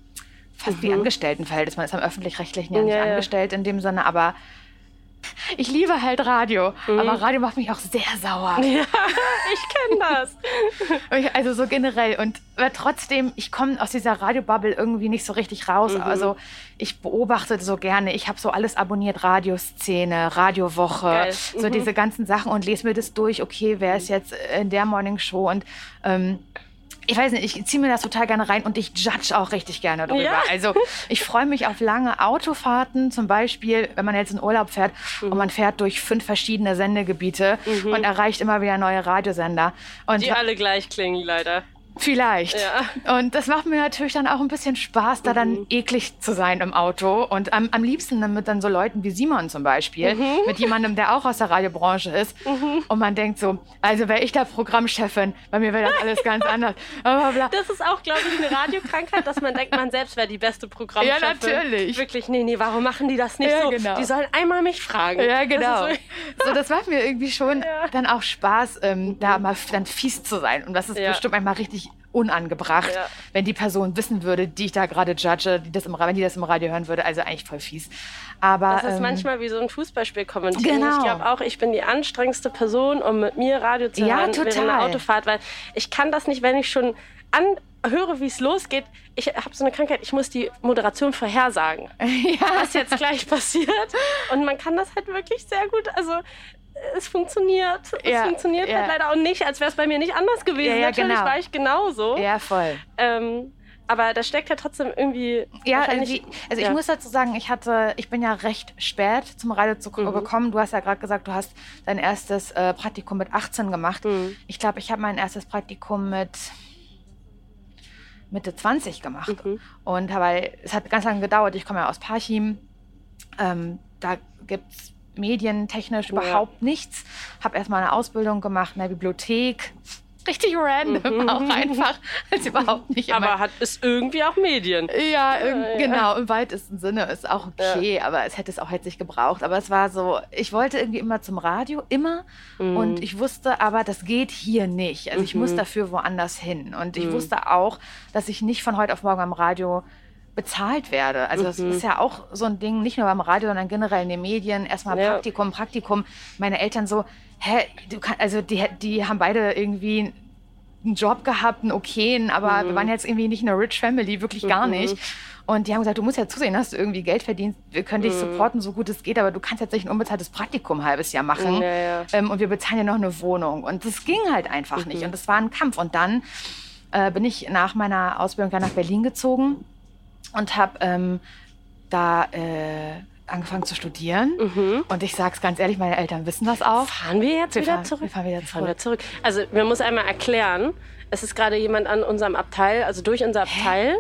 fast mhm. wie Angestelltenverhältnis. Man ist am öffentlich-rechtlichen ja nicht ja, angestellt in dem Sinne, aber ich liebe halt Radio, mhm. aber Radio macht mich auch sehr sauer. [laughs] Ja, ich kenne das. [laughs] also so generell. Und aber trotzdem, ich komme aus dieser Radiobubble irgendwie nicht so richtig raus. Mhm. Also ich beobachte so gerne. Ich habe so alles abonniert, Radioszene, Radiowoche, mhm. so diese ganzen Sachen und lese mir das durch. Okay, wer ist jetzt in der Morning Show? Und ähm, ich weiß nicht, ich ziehe mir das total gerne rein und ich judge auch richtig gerne darüber. Ja. Also ich freue mich auf lange Autofahrten, zum Beispiel, wenn man jetzt in Urlaub fährt mhm. und man fährt durch fünf verschiedene Sendegebiete mhm. und erreicht immer wieder neue Radiosender. Und Die alle gleich klingen, leider. Vielleicht. Ja. Und das macht mir natürlich dann auch ein bisschen Spaß, da dann mhm. eklig zu sein im Auto. Und am, am liebsten dann mit dann so Leuten wie Simon zum Beispiel, mhm. mit jemandem, der auch aus der Radiobranche ist. Mhm. Und man denkt so, also wäre ich da Programmchefin, bei mir wäre das [laughs] alles ganz anders. Das ist auch, glaube ich, eine Radiokrankheit, dass man denkt, man selbst wäre die beste Programmchefin. Ja, natürlich. Wirklich, nee, nee, warum machen die das nicht ja, so? Genau. Die sollen einmal mich fragen. Ja, genau. Das so, so, das macht mir irgendwie schon [laughs] ja. dann auch Spaß, ähm, da mal dann fies zu sein. Und das ist bestimmt manchmal richtig unangebracht, ja. wenn die Person wissen würde, die ich da gerade judge, die das im, wenn die das im Radio hören würde. Also eigentlich voll fies. Aber, das ist ähm, manchmal wie so ein Fußballspiel kommentieren. Genau. Ich glaube auch, ich bin die anstrengendste Person, um mit mir Radio zu ja, hören total. während der Autofahrt, weil ich kann das nicht, wenn ich schon anhöre, wie es losgeht. Ich habe so eine Krankheit, ich muss die Moderation vorhersagen, [laughs] ja. was jetzt gleich passiert. Und man kann das halt wirklich sehr gut. Also es funktioniert. Ja, es funktioniert ja. halt leider auch nicht, als wäre es bei mir nicht anders gewesen. Ja, Natürlich genau. war ich genauso. Ja, voll. Ähm, aber da steckt ja trotzdem irgendwie. Ja, wie, also ich muss dazu sagen, ich hatte, ich bin ja recht spät zum Radiozug mhm. gekommen. Du hast ja gerade gesagt, du hast dein erstes äh, Praktikum mit 18 gemacht. Mhm. Ich glaube, ich habe mein erstes Praktikum mit Mitte 20 gemacht. Mhm. Und weil es hat ganz lange gedauert. Ich komme ja aus Parchim. Ähm, da gibt es medientechnisch ja. überhaupt nichts. Habe erstmal eine Ausbildung gemacht in der Bibliothek. Richtig random, mhm. auch einfach. Also überhaupt nicht. Aber hat es irgendwie auch Medien. Ja, ja, genau, im weitesten Sinne ist auch okay, ja. aber es hätte es auch jetzt nicht gebraucht. Aber es war so, ich wollte irgendwie immer zum Radio, immer. Mhm. Und ich wusste aber, das geht hier nicht. Also ich muss mhm. dafür woanders hin. Und ich mhm. wusste auch, dass ich nicht von heute auf morgen am Radio bezahlt werde. Also das mhm. ist ja auch so ein Ding, nicht nur beim Radio, sondern generell in den Medien. Erstmal ja. Praktikum, Praktikum. Meine Eltern so, hä, du kann, also die, die haben beide irgendwie einen Job gehabt, einen okayen, aber mhm. wir waren jetzt irgendwie nicht eine Rich Family, wirklich gar mhm. nicht. Und die haben gesagt, du musst ja zusehen, dass du irgendwie Geld verdienst. Wir können dich mhm. supporten, so gut es geht, aber du kannst jetzt nicht ein unbezahltes Praktikum ein halbes Jahr machen. Ja, ja. Ähm, und wir bezahlen ja noch eine Wohnung. Und das ging halt einfach nicht. Mhm. Und das war ein Kampf. Und dann äh, bin ich nach meiner Ausbildung dann nach Berlin gezogen und habe ähm, da äh, angefangen zu studieren. Mhm. Und ich sage es ganz ehrlich, meine Eltern wissen das auch. Fahren wir jetzt wir wieder fahren, zurück? Wir fahren wieder zurück. Wir zurück. Also man muss einmal erklären, es ist gerade jemand an unserem Abteil, also durch unser Abteil. Hä?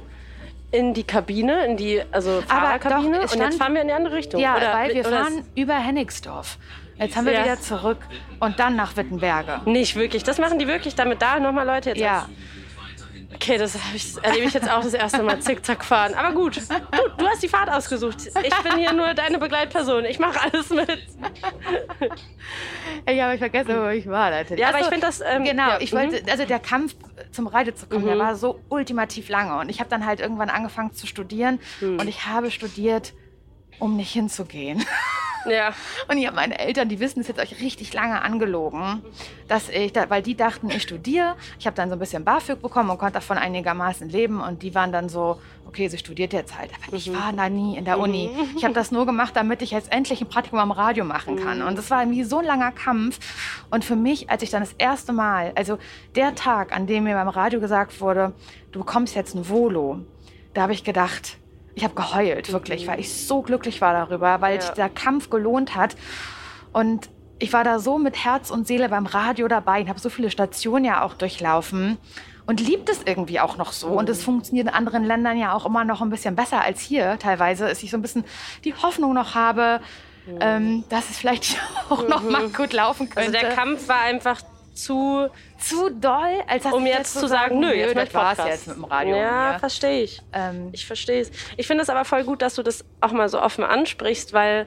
in die Kabine, in die also Fahrerkabine doch, und jetzt fahren wir in die andere Richtung. Ja, oder, weil wir fahren über Hennigsdorf. Jetzt haben wir ja. wieder zurück und dann nach Wittenberge. Nicht wirklich. Das machen die wirklich, damit da nochmal Leute jetzt. Ja. Okay, das ich, erlebe ich jetzt auch das erste Mal Zickzack fahren. Aber gut, du, du hast die Fahrt ausgesucht. Ich bin hier nur deine Begleitperson. Ich mache alles mit. Ich habe vergessen, wo ich war. Natürlich. Ja, aber also, ich finde das. Ähm, genau, ja, ich wollte, mhm. also der Kampf zum Radio zu kommen, mhm. der war so ultimativ lange. Und ich habe dann halt irgendwann angefangen zu studieren. Mhm. Und ich habe studiert, um nicht hinzugehen. [laughs] Ja. Und ich habe meine Eltern, die wissen es jetzt euch richtig lange angelogen, dass ich, weil die dachten, ich studiere. Ich habe dann so ein bisschen BAföG bekommen und konnte davon einigermaßen leben. Und die waren dann so, okay, sie studiert jetzt halt. Aber ich mhm. war da nie in der Uni. Mhm. Ich habe das nur gemacht, damit ich jetzt endlich ein Praktikum am Radio machen kann. Mhm. Und das war irgendwie so ein langer Kampf. Und für mich, als ich dann das erste Mal, also der Tag, an dem mir beim Radio gesagt wurde, du bekommst jetzt ein Volo, da habe ich gedacht, ich habe geheult, wirklich, weil ich so glücklich war darüber, weil ja. sich der Kampf gelohnt hat. Und ich war da so mit Herz und Seele beim Radio dabei und habe so viele Stationen ja auch durchlaufen und liebt es irgendwie auch noch so. Und es funktioniert in anderen Ländern ja auch immer noch ein bisschen besser als hier teilweise, dass ich so ein bisschen die Hoffnung noch habe, mhm. ähm, dass es vielleicht [laughs] auch noch mal mhm. gut laufen könnte. Also der Kampf war einfach zu zu doll, als um jetzt zu sagen, nö, jetzt das war's jetzt mit dem Radio. Ja, verstehe ich. Ähm, ich verstehe es. Ich finde es aber voll gut, dass du das auch mal so offen ansprichst, weil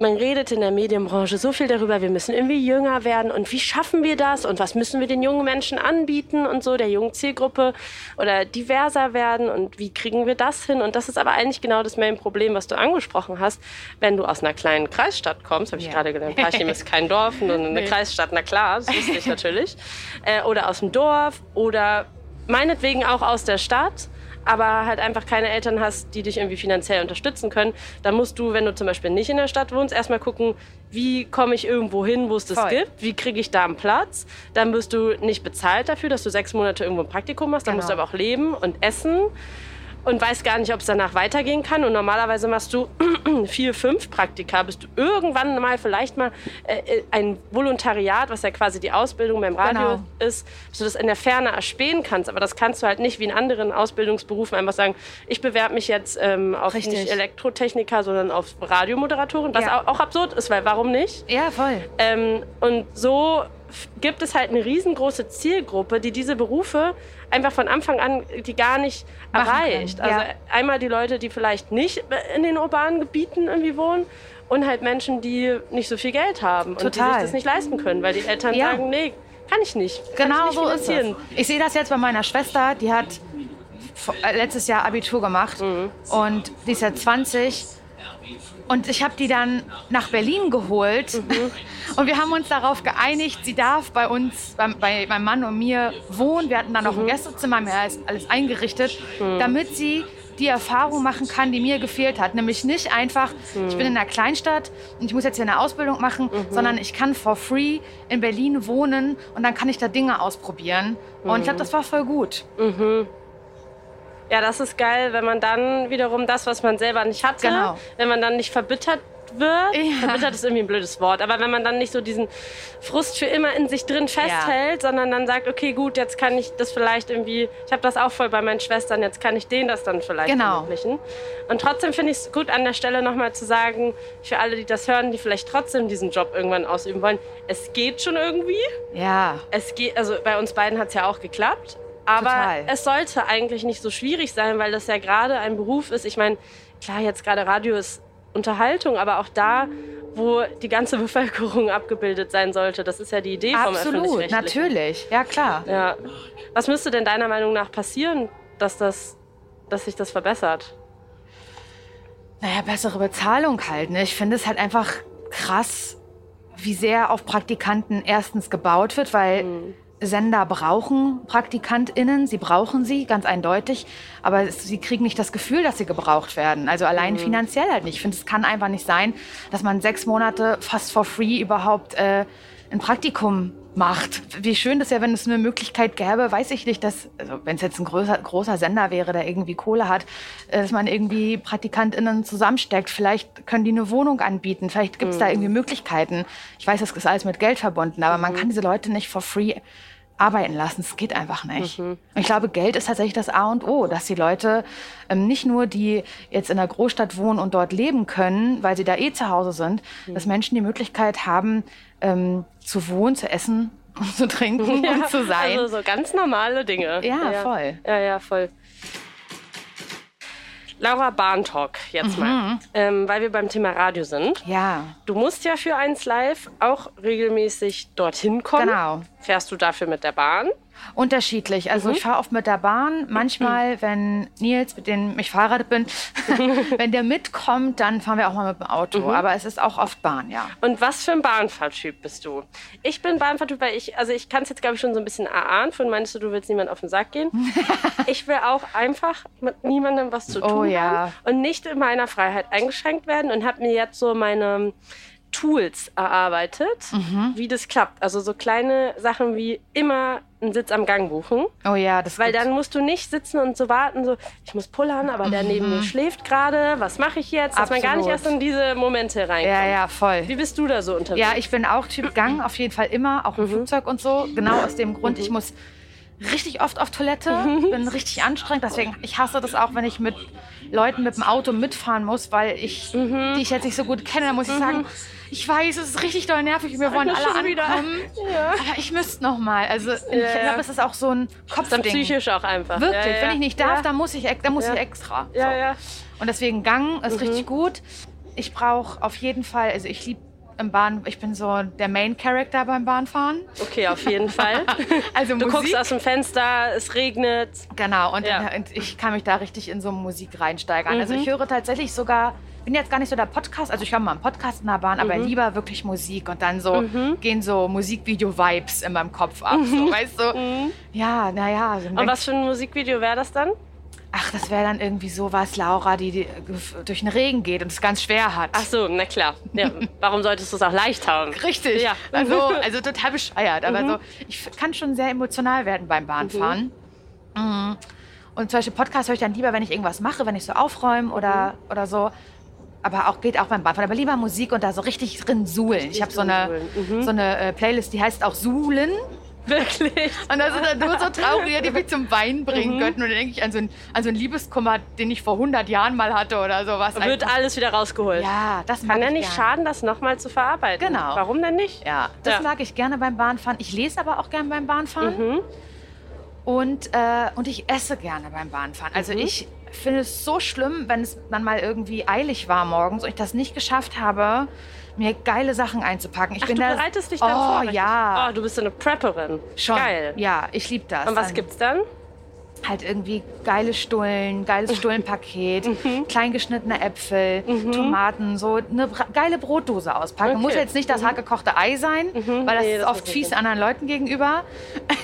man redet in der Medienbranche so viel darüber, wir müssen irgendwie jünger werden. Und wie schaffen wir das? Und was müssen wir den jungen Menschen anbieten? Und so, der jungen Zielgruppe oder diverser werden? Und wie kriegen wir das hin? Und das ist aber eigentlich genau das Main-Problem, was du angesprochen hast, wenn du aus einer kleinen Kreisstadt kommst, habe ich ja. gerade gelernt, Parchim ist kein Dorf, nur eine [laughs] nee. Kreisstadt, na klar, das wusste ich natürlich, äh, oder aus dem Dorf oder meinetwegen auch aus der Stadt aber halt einfach keine Eltern hast, die dich irgendwie finanziell unterstützen können, dann musst du, wenn du zum Beispiel nicht in der Stadt wohnst, erstmal gucken, wie komme ich irgendwo hin, wo es das Voll. gibt, wie kriege ich da einen Platz. Dann wirst du nicht bezahlt dafür, dass du sechs Monate irgendwo ein Praktikum machst, dann genau. musst du aber auch leben und essen und weißt gar nicht, ob es danach weitergehen kann. Und normalerweise machst du [clears throat] vier, fünf Praktika, bis du irgendwann mal vielleicht mal äh, äh, ein Volontariat, was ja quasi die Ausbildung beim Radio genau. ist, bis du das in der Ferne erspähen kannst. Aber das kannst du halt nicht wie in anderen Ausbildungsberufen einfach sagen, ich bewerbe mich jetzt ähm, auf Richtig. nicht Elektrotechniker, sondern auf Radiomoderatoren, was ja. auch, auch, absurd ist, weil warum nicht? Ja, voll. Ähm, und so gibt es halt eine riesengroße Zielgruppe, die diese Berufe einfach von Anfang an die gar nicht Machen erreicht. Können, ja. Also einmal die Leute, die vielleicht nicht in den urbanen Gebieten irgendwie wohnen und halt Menschen, die nicht so viel Geld haben Total. und die sich das nicht leisten können, weil die Eltern ja. sagen, nee, kann ich nicht. Kann genau ich nicht so ist es. Ich sehe das jetzt bei meiner Schwester, die hat äh, letztes Jahr Abitur gemacht mhm. und die ist jetzt 20 und ich habe die dann nach Berlin geholt mhm. und wir haben uns darauf geeinigt, sie darf bei uns, bei, bei meinem Mann und mir wohnen. Wir hatten dann noch mhm. ein Gästezimmer, mir ist alles eingerichtet, mhm. damit sie die Erfahrung machen kann, die mir gefehlt hat. Nämlich nicht einfach, ich bin in einer Kleinstadt und ich muss jetzt hier eine Ausbildung machen, mhm. sondern ich kann for free in Berlin wohnen und dann kann ich da Dinge ausprobieren. Und ich glaube, das war voll gut. Ja, das ist geil, wenn man dann wiederum das, was man selber nicht hatte, genau. wenn man dann nicht verbittert wird. Ja. Verbittert ist irgendwie ein blödes Wort, aber wenn man dann nicht so diesen Frust für immer in sich drin festhält, ja. sondern dann sagt, okay, gut, jetzt kann ich das vielleicht irgendwie, ich habe das auch voll bei meinen Schwestern, jetzt kann ich denen das dann vielleicht genau. ermöglichen. Und trotzdem finde ich es gut an der Stelle nochmal zu sagen, für alle, die das hören, die vielleicht trotzdem diesen Job irgendwann ausüben wollen, es geht schon irgendwie. Ja. Es geht, also bei uns beiden hat es ja auch geklappt. Aber Total. es sollte eigentlich nicht so schwierig sein, weil das ja gerade ein Beruf ist. Ich meine, klar, jetzt gerade Radio ist Unterhaltung, aber auch da, wo die ganze [laughs] Bevölkerung abgebildet sein sollte. Das ist ja die Idee vom Absolut, natürlich. Ja, klar. Ja. Was müsste denn deiner Meinung nach passieren, dass, das, dass sich das verbessert? Naja, bessere Bezahlung halt. Ne? Ich finde es halt einfach krass, wie sehr auf Praktikanten erstens gebaut wird, weil mhm. Sender brauchen PraktikantInnen, sie brauchen sie, ganz eindeutig, aber sie kriegen nicht das Gefühl, dass sie gebraucht werden. Also allein mhm. finanziell halt nicht. Ich finde, es kann einfach nicht sein, dass man sechs Monate fast for free überhaupt äh, ein Praktikum macht. Wie schön das ja, wenn es eine Möglichkeit gäbe, weiß ich nicht, dass, also wenn es jetzt ein großer, großer Sender wäre, der irgendwie Kohle hat, äh, dass man irgendwie PraktikantInnen zusammensteckt. Vielleicht können die eine Wohnung anbieten, vielleicht gibt es mhm. da irgendwie Möglichkeiten. Ich weiß, das ist alles mit Geld verbunden, aber mhm. man kann diese Leute nicht for free arbeiten lassen. Es geht einfach nicht. Mhm. Ich glaube, Geld ist tatsächlich das A und O, dass die Leute ähm, nicht nur, die jetzt in einer Großstadt wohnen und dort leben können, weil sie da eh zu Hause sind, mhm. dass Menschen die Möglichkeit haben, ähm, zu wohnen, zu essen [laughs] um zu trinken Ja, und zu sein. Also so ganz normale Dinge. Ja, voll. Ja, ja, voll. Laura Bahntalk jetzt Mhm. mal, ähm, weil wir beim Thema Radio sind. ja, Du musst ja für eins live auch regelmäßig dorthin kommen. genau. Fährst du dafür mit der Bahn? Unterschiedlich. Also Mhm. ich fahre oft mit der Bahn. Manchmal, wenn Nils, mit dem ich verheiratet bin, [laughs] wenn der mitkommt, dann fahren wir auch mal mit dem Auto. Mhm. Aber es ist auch oft Bahn, ja. Und was für ein Bahnfahrtyp bist du? Ich bin Bahnfahrtyp, weil ich, also ich kann es jetzt glaube ich schon so ein bisschen erahnen. Von meinst du, du willst niemand auf den Sack gehen? [laughs] ich will auch einfach mit niemandem was zu tun Oh ja. haben und nicht in meiner Freiheit eingeschränkt werden und habe mir jetzt so meine Tools erarbeitet, Mhm. wie das klappt. Also so kleine Sachen wie immer einen Sitz am Gang buchen. Oh ja, das Weil gibt- dann musst du nicht sitzen und so warten, so, ich muss pullern, aber der neben mir schläft gerade, was mache ich jetzt? Dass man gar nicht Mhm. Absolut. erst in diese Momente reinkommt. Ja, ja, voll. Wie bist du da so unterwegs? Ja, ich bin auch Typ Gang, auf jeden Fall immer, auch im Flugzeug und so. Genau aus dem Grund, ich muss richtig oft auf Toilette, bin richtig anstrengend. Deswegen, ich hasse das auch, wenn ich mit Leuten mit dem Auto mitfahren muss, weil ich, die ich jetzt nicht so gut kenne, dann muss ich sagen, ich weiß, es ist richtig doll nervig, wir wollen alle schon wieder. ankommen. Aber ich müsste noch mal. Also ich ja. glaube, es ist auch so ein Kopfding. psychisch auch einfach. Wirklich, ja, ja. wenn ich nicht darf, ja. dann muss ich, dann muss Ja. ich extra. Ja, So. ja. Und deswegen Gang ist Mhm. richtig gut. Ich brauche auf jeden Fall, also ich liebe im Bahn, ich bin so der Main Character beim Bahnfahren. Okay, auf jeden [laughs] Fall. Also Du Musik. guckst aus dem Fenster, es regnet. Genau, und, Ja. und ich kann mich da richtig in so Musik reinsteigern. Also Mhm. ich höre tatsächlich sogar, bin jetzt gar nicht so der Podcast, also ich höre mal einen Podcast in der Bahn, Mhm. aber lieber wirklich Musik und dann so gehen so Musikvideo-Vibes in meinem Kopf ab, so, [laughs] weißt du? Ja, naja. Mhm. Und was für ein Musikvideo wäre das dann? Ach, das wäre dann irgendwie sowas, Laura, die, die durch den Regen geht und es ganz schwer hat. Ach so, na klar. Ja. Warum solltest du es auch leicht haben? Richtig. Ja. Also, [laughs] also total bescheuert. Aber so, ich kann schon sehr emotional werden beim Bahnfahren. Mhm. Und zum Beispiel Podcast höre ich dann lieber, wenn ich irgendwas mache, wenn ich so aufräume oder, oder so. Aber auch geht auch beim Bahnfahren. Aber lieber Musik und da so richtig drin suhlen. Ich habe so eine, Mhm. so eine äh, Playlist, die heißt auch Suhlen. Wirklich. Und da sind dann nur so Traurige, die mich zum Weinen bringen könnten. Und dann denke ich an so, einen, an so einen Liebeskummer, den ich vor 100 Jahren mal hatte oder sowas. Wird Einfach- alles wieder rausgeholt. ja, das Kann ja ich nicht gern. schaden, das nochmal zu verarbeiten. Genau. Warum denn nicht? Ja, das Ja. mag ich gerne beim Bahnfahren. Ich lese aber auch gerne beim Bahnfahren. Mhm. Und, äh, und ich esse gerne beim Bahnfahren. Also Mhm. ich finde es so schlimm, wenn es dann mal irgendwie eilig war morgens und ich das nicht geschafft habe, mir geile Sachen einzupacken. Ich Ach, bin du da, bereitest dich dann oh, vor. richtig? ja, Oh, du bist so eine Prepperin. schon. Geil. Ja, ich liebe das. Und was Dann gibt's dann? Halt irgendwie geile Stullen, geiles [laughs] Stullenpaket, Mhm. kleingeschnittene Äpfel, Tomaten, so eine geile Brotdose auspacken. Okay. Muss jetzt nicht das haargekochte Ei sein, weil das Nee, ist das oft fies anderen Leuten gegenüber.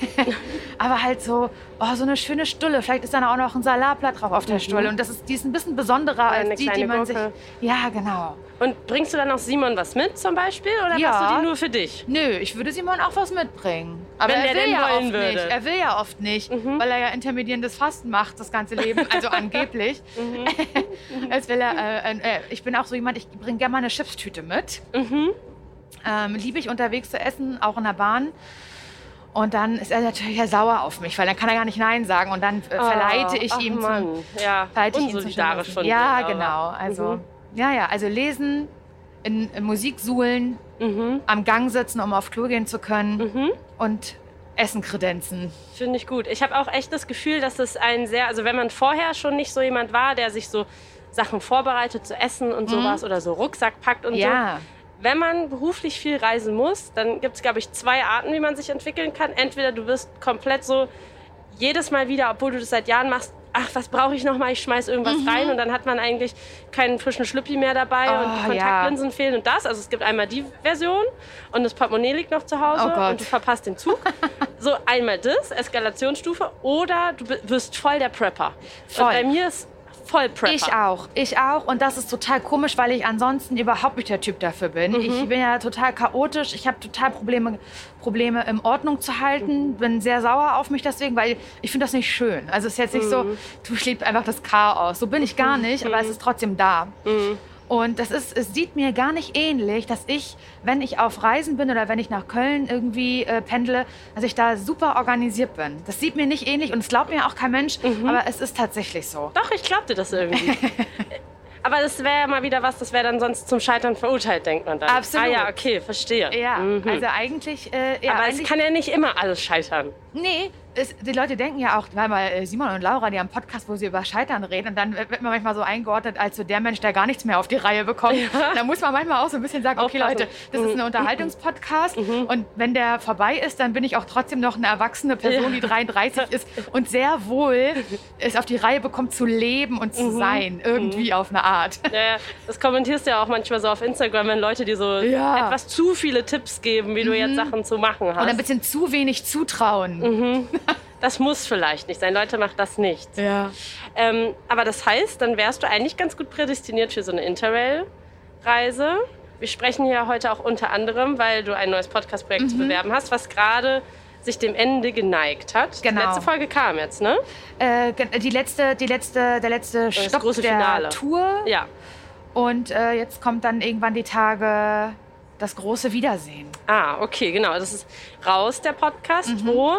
[laughs] Aber halt so, oh, so eine schöne Stulle. Vielleicht ist dann auch noch ein Salatblatt drauf auf der Stulle. Und das ist, die ist ein bisschen besonderer als die, die man sich. Gurke. Ja, genau. Und bringst du dann auch Simon was mit zum Beispiel? Oder Ja. machst du die nur für dich? Nö, ich würde Simon auch was mitbringen. Aber Wenn er will ja oft würde. nicht. Er will ja oft nicht, weil er ja intermittierendes Fasten macht das ganze Leben, also [laughs] angeblich. [laughs] Als will er, äh, äh, ich bin auch so jemand, ich bringe gerne mal eine Chipstüte mit. Ähm, Liebe ich unterwegs zu essen, auch in der Bahn. Und dann ist er natürlich ja sauer auf mich, weil dann kann er gar nicht Nein sagen. Und dann äh, verleite ich ihm Mann. zum, ja, verleite ich ihn zum von Ja, dir. genau. Also, Mhm. ja, ja, also lesen, in, in Musik suhlen, Mhm. am Gang sitzen, um auf Klo gehen zu können Mhm. und Essen kredenzen. Finde ich gut. Ich habe auch echt das Gefühl, dass es ein sehr, also wenn man vorher schon nicht so jemand war, der sich so Sachen vorbereitet zu essen und sowas oder so Rucksack packt und so. Mhm. Ja, Wenn man beruflich viel reisen muss, dann gibt es, glaube ich, zwei Arten, wie man sich entwickeln kann. Entweder du wirst komplett so jedes Mal wieder, obwohl du das seit Jahren machst, ach, was brauche ich noch mal? Ich schmeiß irgendwas rein und dann hat man eigentlich keinen frischen Schlüppi mehr dabei Mhm. Oh, und die Kontaktlinsen fehlen und das. Also es gibt einmal die Version und das Portemonnaie liegt noch zu Hause Oh und du verpasst den Zug. [laughs] so einmal das, Eskalationsstufe oder du wirst voll der Prepper. Voll. Und bei mir ist voll Prepper. ich auch. Ich auch. Und das ist total komisch, weil ich ansonsten überhaupt nicht der Typ dafür bin. Mhm. Ich bin ja total chaotisch. Ich habe total Probleme, Probleme im Ordnung zu halten. Mhm. Bin sehr sauer auf mich deswegen, weil ich finde das nicht schön. Also es ist jetzt nicht so, Mhm. du schlägt einfach das Chaos. So bin ich gar nicht, aber es ist trotzdem da. Mhm. Und das ist, es sieht mir gar nicht ähnlich, dass ich, wenn ich auf Reisen bin oder wenn ich nach Köln irgendwie äh, pendle, dass ich da super organisiert bin. Das sieht mir nicht ähnlich und es glaubt mir auch kein Mensch, Mhm. aber es ist tatsächlich so. Doch, ich glaubte das irgendwie. [laughs] Aber das wäre ja mal wieder was, das wäre dann sonst zum Scheitern verurteilt, denkt man dann. Absolut. Ah ja, okay, verstehe. Ja, also eigentlich. Äh, ja, Aber eigentlich, es kann ja nicht immer alles scheitern. Nee, es, die Leute denken ja auch, weil mal äh, Simon und Laura, die haben einen Podcast, wo sie über Scheitern reden, und dann wird man manchmal so eingeordnet als so der Mensch, der gar nichts mehr auf die Reihe bekommt. Da muss man manchmal auch so ein bisschen sagen, okay. Leute, das ist ein Unterhaltungspodcast und wenn der vorbei ist, dann bin ich auch trotzdem noch eine erwachsene Person, die 33 ist [laughs] und sehr wohl es auf die Reihe bekommt zu leben und zu sein, irgendwie auf eine Art. Ja, ja, das kommentierst du ja auch manchmal so auf Instagram, wenn Leute dir so Ja. Mhm. etwas zu viele Tipps geben, wie du jetzt Sachen zu machen hast. Und ein bisschen zu wenig zutrauen. [laughs] das muss vielleicht nicht sein. Leute, macht das nicht. Ja. Ähm, aber das heißt, dann wärst du eigentlich ganz gut prädestiniert für so eine Interrail-Reise. Wir sprechen hier heute auch unter anderem, weil du ein neues Podcast-Projekt Mhm. zu bewerben hast, was gerade sich dem Ende geneigt hat. Genau. Die letzte Folge kam jetzt, ne? Äh, die letzte, die letzte, der letzte Stopp große der Finale. Tour. Ja. Und äh, jetzt kommt dann irgendwann die Tage das große Wiedersehen. Ah, okay, genau. Das ist raus, der Podcast, wo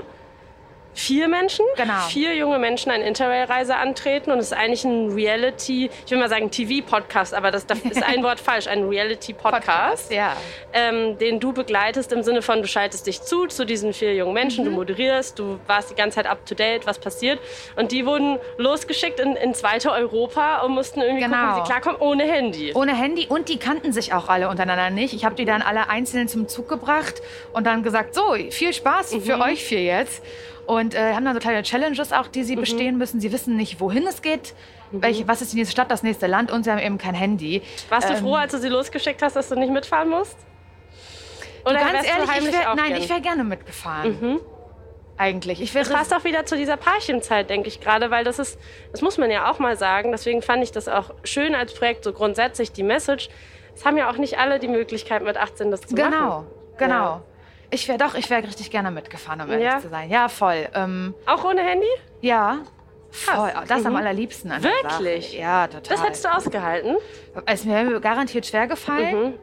vier Menschen. Genau. vier junge Menschen eine Interrail-Reise antreten und es ist eigentlich ein Reality, ich will mal sagen TV-Podcast, aber das, das ist ein Wort [laughs] falsch, ein Reality-Podcast, Ja. ähm, den du begleitest im Sinne von, du schaltest dich zu, zu diesen vier jungen Menschen, Mhm. du moderierst, du warst die ganze Zeit up-to-date, was passiert und die wurden losgeschickt in, ins weite Europa und mussten irgendwie gucken, Genau. wie sie klarkommen, ohne Handy. Ohne Handy und die kannten sich auch alle untereinander nicht. Ich habe die dann alle einzeln zum Zug gebracht und dann gesagt, so, viel Spaß Mhm. für euch vier jetzt. Und äh, haben dann so kleine Challenges auch, die sie Mhm. bestehen müssen. Sie wissen nicht, wohin es geht, welche, was ist die nächste Stadt, das nächste Land und sie haben eben kein Handy. Warst du Ähm, froh, als du sie losgeschickt hast, dass du nicht mitfahren musst? Du, ganz du ehrlich, ich wär, nein, gern? ich wäre gerne mitgefahren. Eigentlich. Ich Das passt auch wieder zu dieser Parchimzeit, denke ich gerade, weil das ist, das muss man ja auch mal sagen. Deswegen fand ich das auch schön als Projekt, so grundsätzlich die Message. Es haben ja auch nicht alle die Möglichkeit, mit 18 das zu Genau, machen. genau. Ja. Ich wäre doch, ich wäre richtig gerne mitgefahren, um ehrlich Ja? zu sein. Ja, voll. Ähm, Auch ohne Handy? ja, voll. Das am allerliebsten an Mhm. Wirklich? Sache. Ja, total. Das hättest du ausgehalten? Es ist mir garantiert schwer gefallen. Mhm.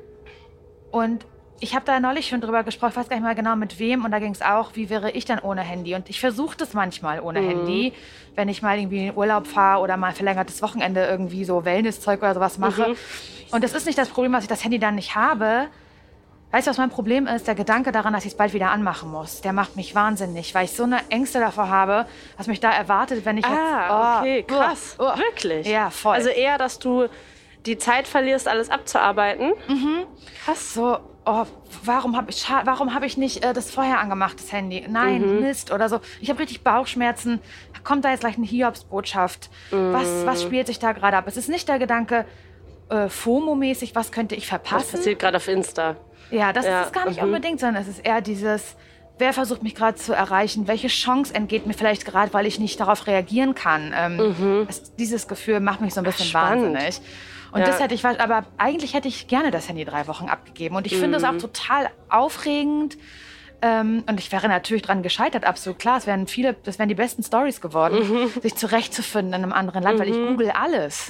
Und ich habe da neulich schon drüber gesprochen, ich weiß gar nicht mal genau mit wem. Und da ging es auch, wie wäre ich dann ohne Handy? Und ich versuche das manchmal ohne Mhm. Handy, wenn ich mal irgendwie in den Urlaub fahre oder mal ein verlängertes Wochenende irgendwie so Wellnesszeug oder sowas mache. Mhm. Und das ist nicht das Problem, dass ich das Handy dann nicht habe. Weißt du, was mein Problem ist? Der Gedanke daran, dass ich es bald wieder anmachen muss. Der macht mich wahnsinnig, weil ich so eine Ängste davor habe, was mich da erwartet, wenn ich jetzt. Ah, oh, okay, oh, krass. oh. Wirklich? Ja, voll. Also eher, dass du die Zeit verlierst, alles abzuarbeiten. Mhm. Krass. so, oh, warum habe ich, warum hab ich nicht äh, das vorher angemacht, das Handy? Nein, Mist oder so. Ich habe richtig Bauchschmerzen. Kommt da jetzt gleich eine Hiobsbotschaft? Was, was spielt sich da gerade ab? Es ist nicht der Gedanke, äh, FOMO-mäßig, was könnte ich Was verpassen? passiert gerade auf Insta? Ja, das Ja, ist es gar nicht mhm. unbedingt, sondern es ist eher dieses, wer versucht mich gerade zu erreichen? Welche Chance entgeht mir vielleicht gerade, weil ich nicht darauf reagieren kann? Ähm, es, dieses Gefühl macht mich so ein bisschen Mhm. spannend. wahnsinnig. Und Ja. das hätte ich, aber eigentlich hätte ich gerne das Handy drei Wochen abgegeben. Und ich finde es Mhm. auch total aufregend. Ähm, und ich wäre natürlich dran gescheitert, absolut klar. Es wären viele, das wären die besten Stories geworden, Mhm. sich zurechtzufinden in einem anderen Land, weil ich google alles.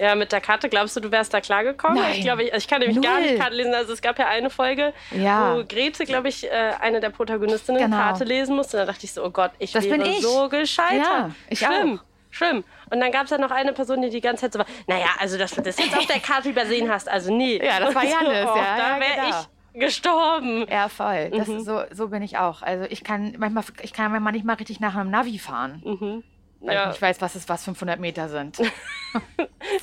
Ja, mit der Karte, glaubst du, du wärst da klargekommen? Nein. Ich glaube, ich, ich kann nämlich gar Null. nicht Karte lesen. Also es gab ja eine Folge, Ja. wo Grete, glaube ich, äh, eine der Protagonistinnen Genau. Karte lesen musste. Da dachte ich so, oh Gott, ich Das bin ich. so gescheitert. Ja, ich Schlimm. auch. Schlimm. Und dann gab es ja noch eine Person, die die ganze Zeit so war, naja, also dass du das jetzt auf der Karte übersehen hast, also nee. Ja, das war Und [laughs] so, oh, ja, Da wäre genau. ich gestorben. Ja, voll. Das Mhm. so, so bin ich auch. Also ich kann manchmal, ich kann manchmal nicht mal richtig nach einem Navi fahren, weil Ja. ich nicht weiß, was es was 500 Meter sind. [laughs]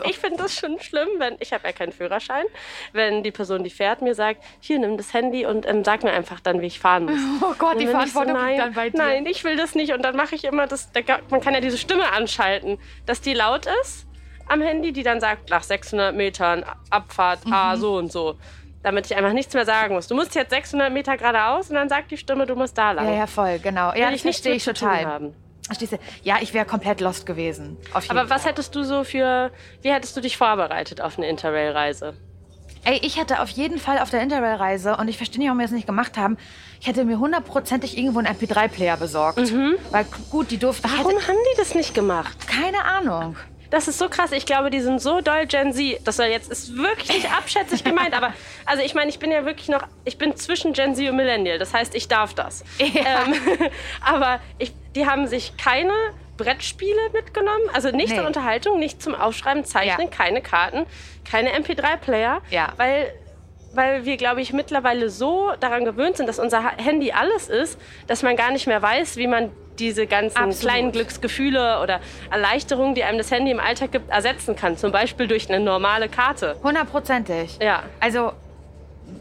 Ich finde das schon schlimm, wenn ich habe ja keinen Führerschein, wenn die Person, die fährt, mir sagt, hier nimm das Handy und ähm, sag mir einfach dann, wie ich fahren muss. [laughs] Oh Gott, die Verantwortung nein, liegt dann bei dir. Nein, ich will das nicht. Und dann mache ich immer das, da man kann ja diese Stimme anschalten, dass die laut ist am Handy, die dann sagt, nach 600 Metern Abfahrt, ah, Mhm. so und so. Damit ich einfach nichts mehr sagen muss. Du musst jetzt 600 Meter geradeaus und dann sagt die Stimme, du musst da lang. Ja, ja, voll, genau. Ja, Will das ich verstehe ich total. haben. Du? Ja, ich wäre komplett lost gewesen. Aber was Fall. hättest du so für, wie hättest du dich vorbereitet auf eine Interrail-Reise? Ey, ich hätte auf jeden Fall auf der Interrail-Reise, und ich verstehe nicht, warum wir das nicht gemacht haben, ich hätte mir hundertprozentig irgendwo einen MP3-Player besorgt. Weil gut, die durften. Warum hätte, haben die das nicht gemacht? keine Ahnung. Das ist so krass. Ich glaube, die sind so doll Gen Z. Das soll jetzt ist wirklich nicht abschätzig gemeint, aber also ich meine, ich bin ja wirklich noch, ich bin zwischen Gen Z und Millennial. Das heißt, ich darf das. Ja. Ähm, [laughs] aber ich, die haben sich keine Brettspiele mitgenommen. Also nicht Nee. zur Unterhaltung, nicht zum Aufschreiben, Zeichnen, Ja. keine Karten, keine MP3-Player. Ja. Weil, weil wir, glaube ich, mittlerweile so daran gewöhnt sind, dass unser Ha- Handy alles ist, dass man gar nicht mehr weiß, wie man diese ganzen Absolut. kleinen Glücksgefühle oder Erleichterungen, die einem das Handy im Alltag gibt, ersetzen kann. Zum Beispiel durch eine normale Karte. Hundertprozentig. Ja. Also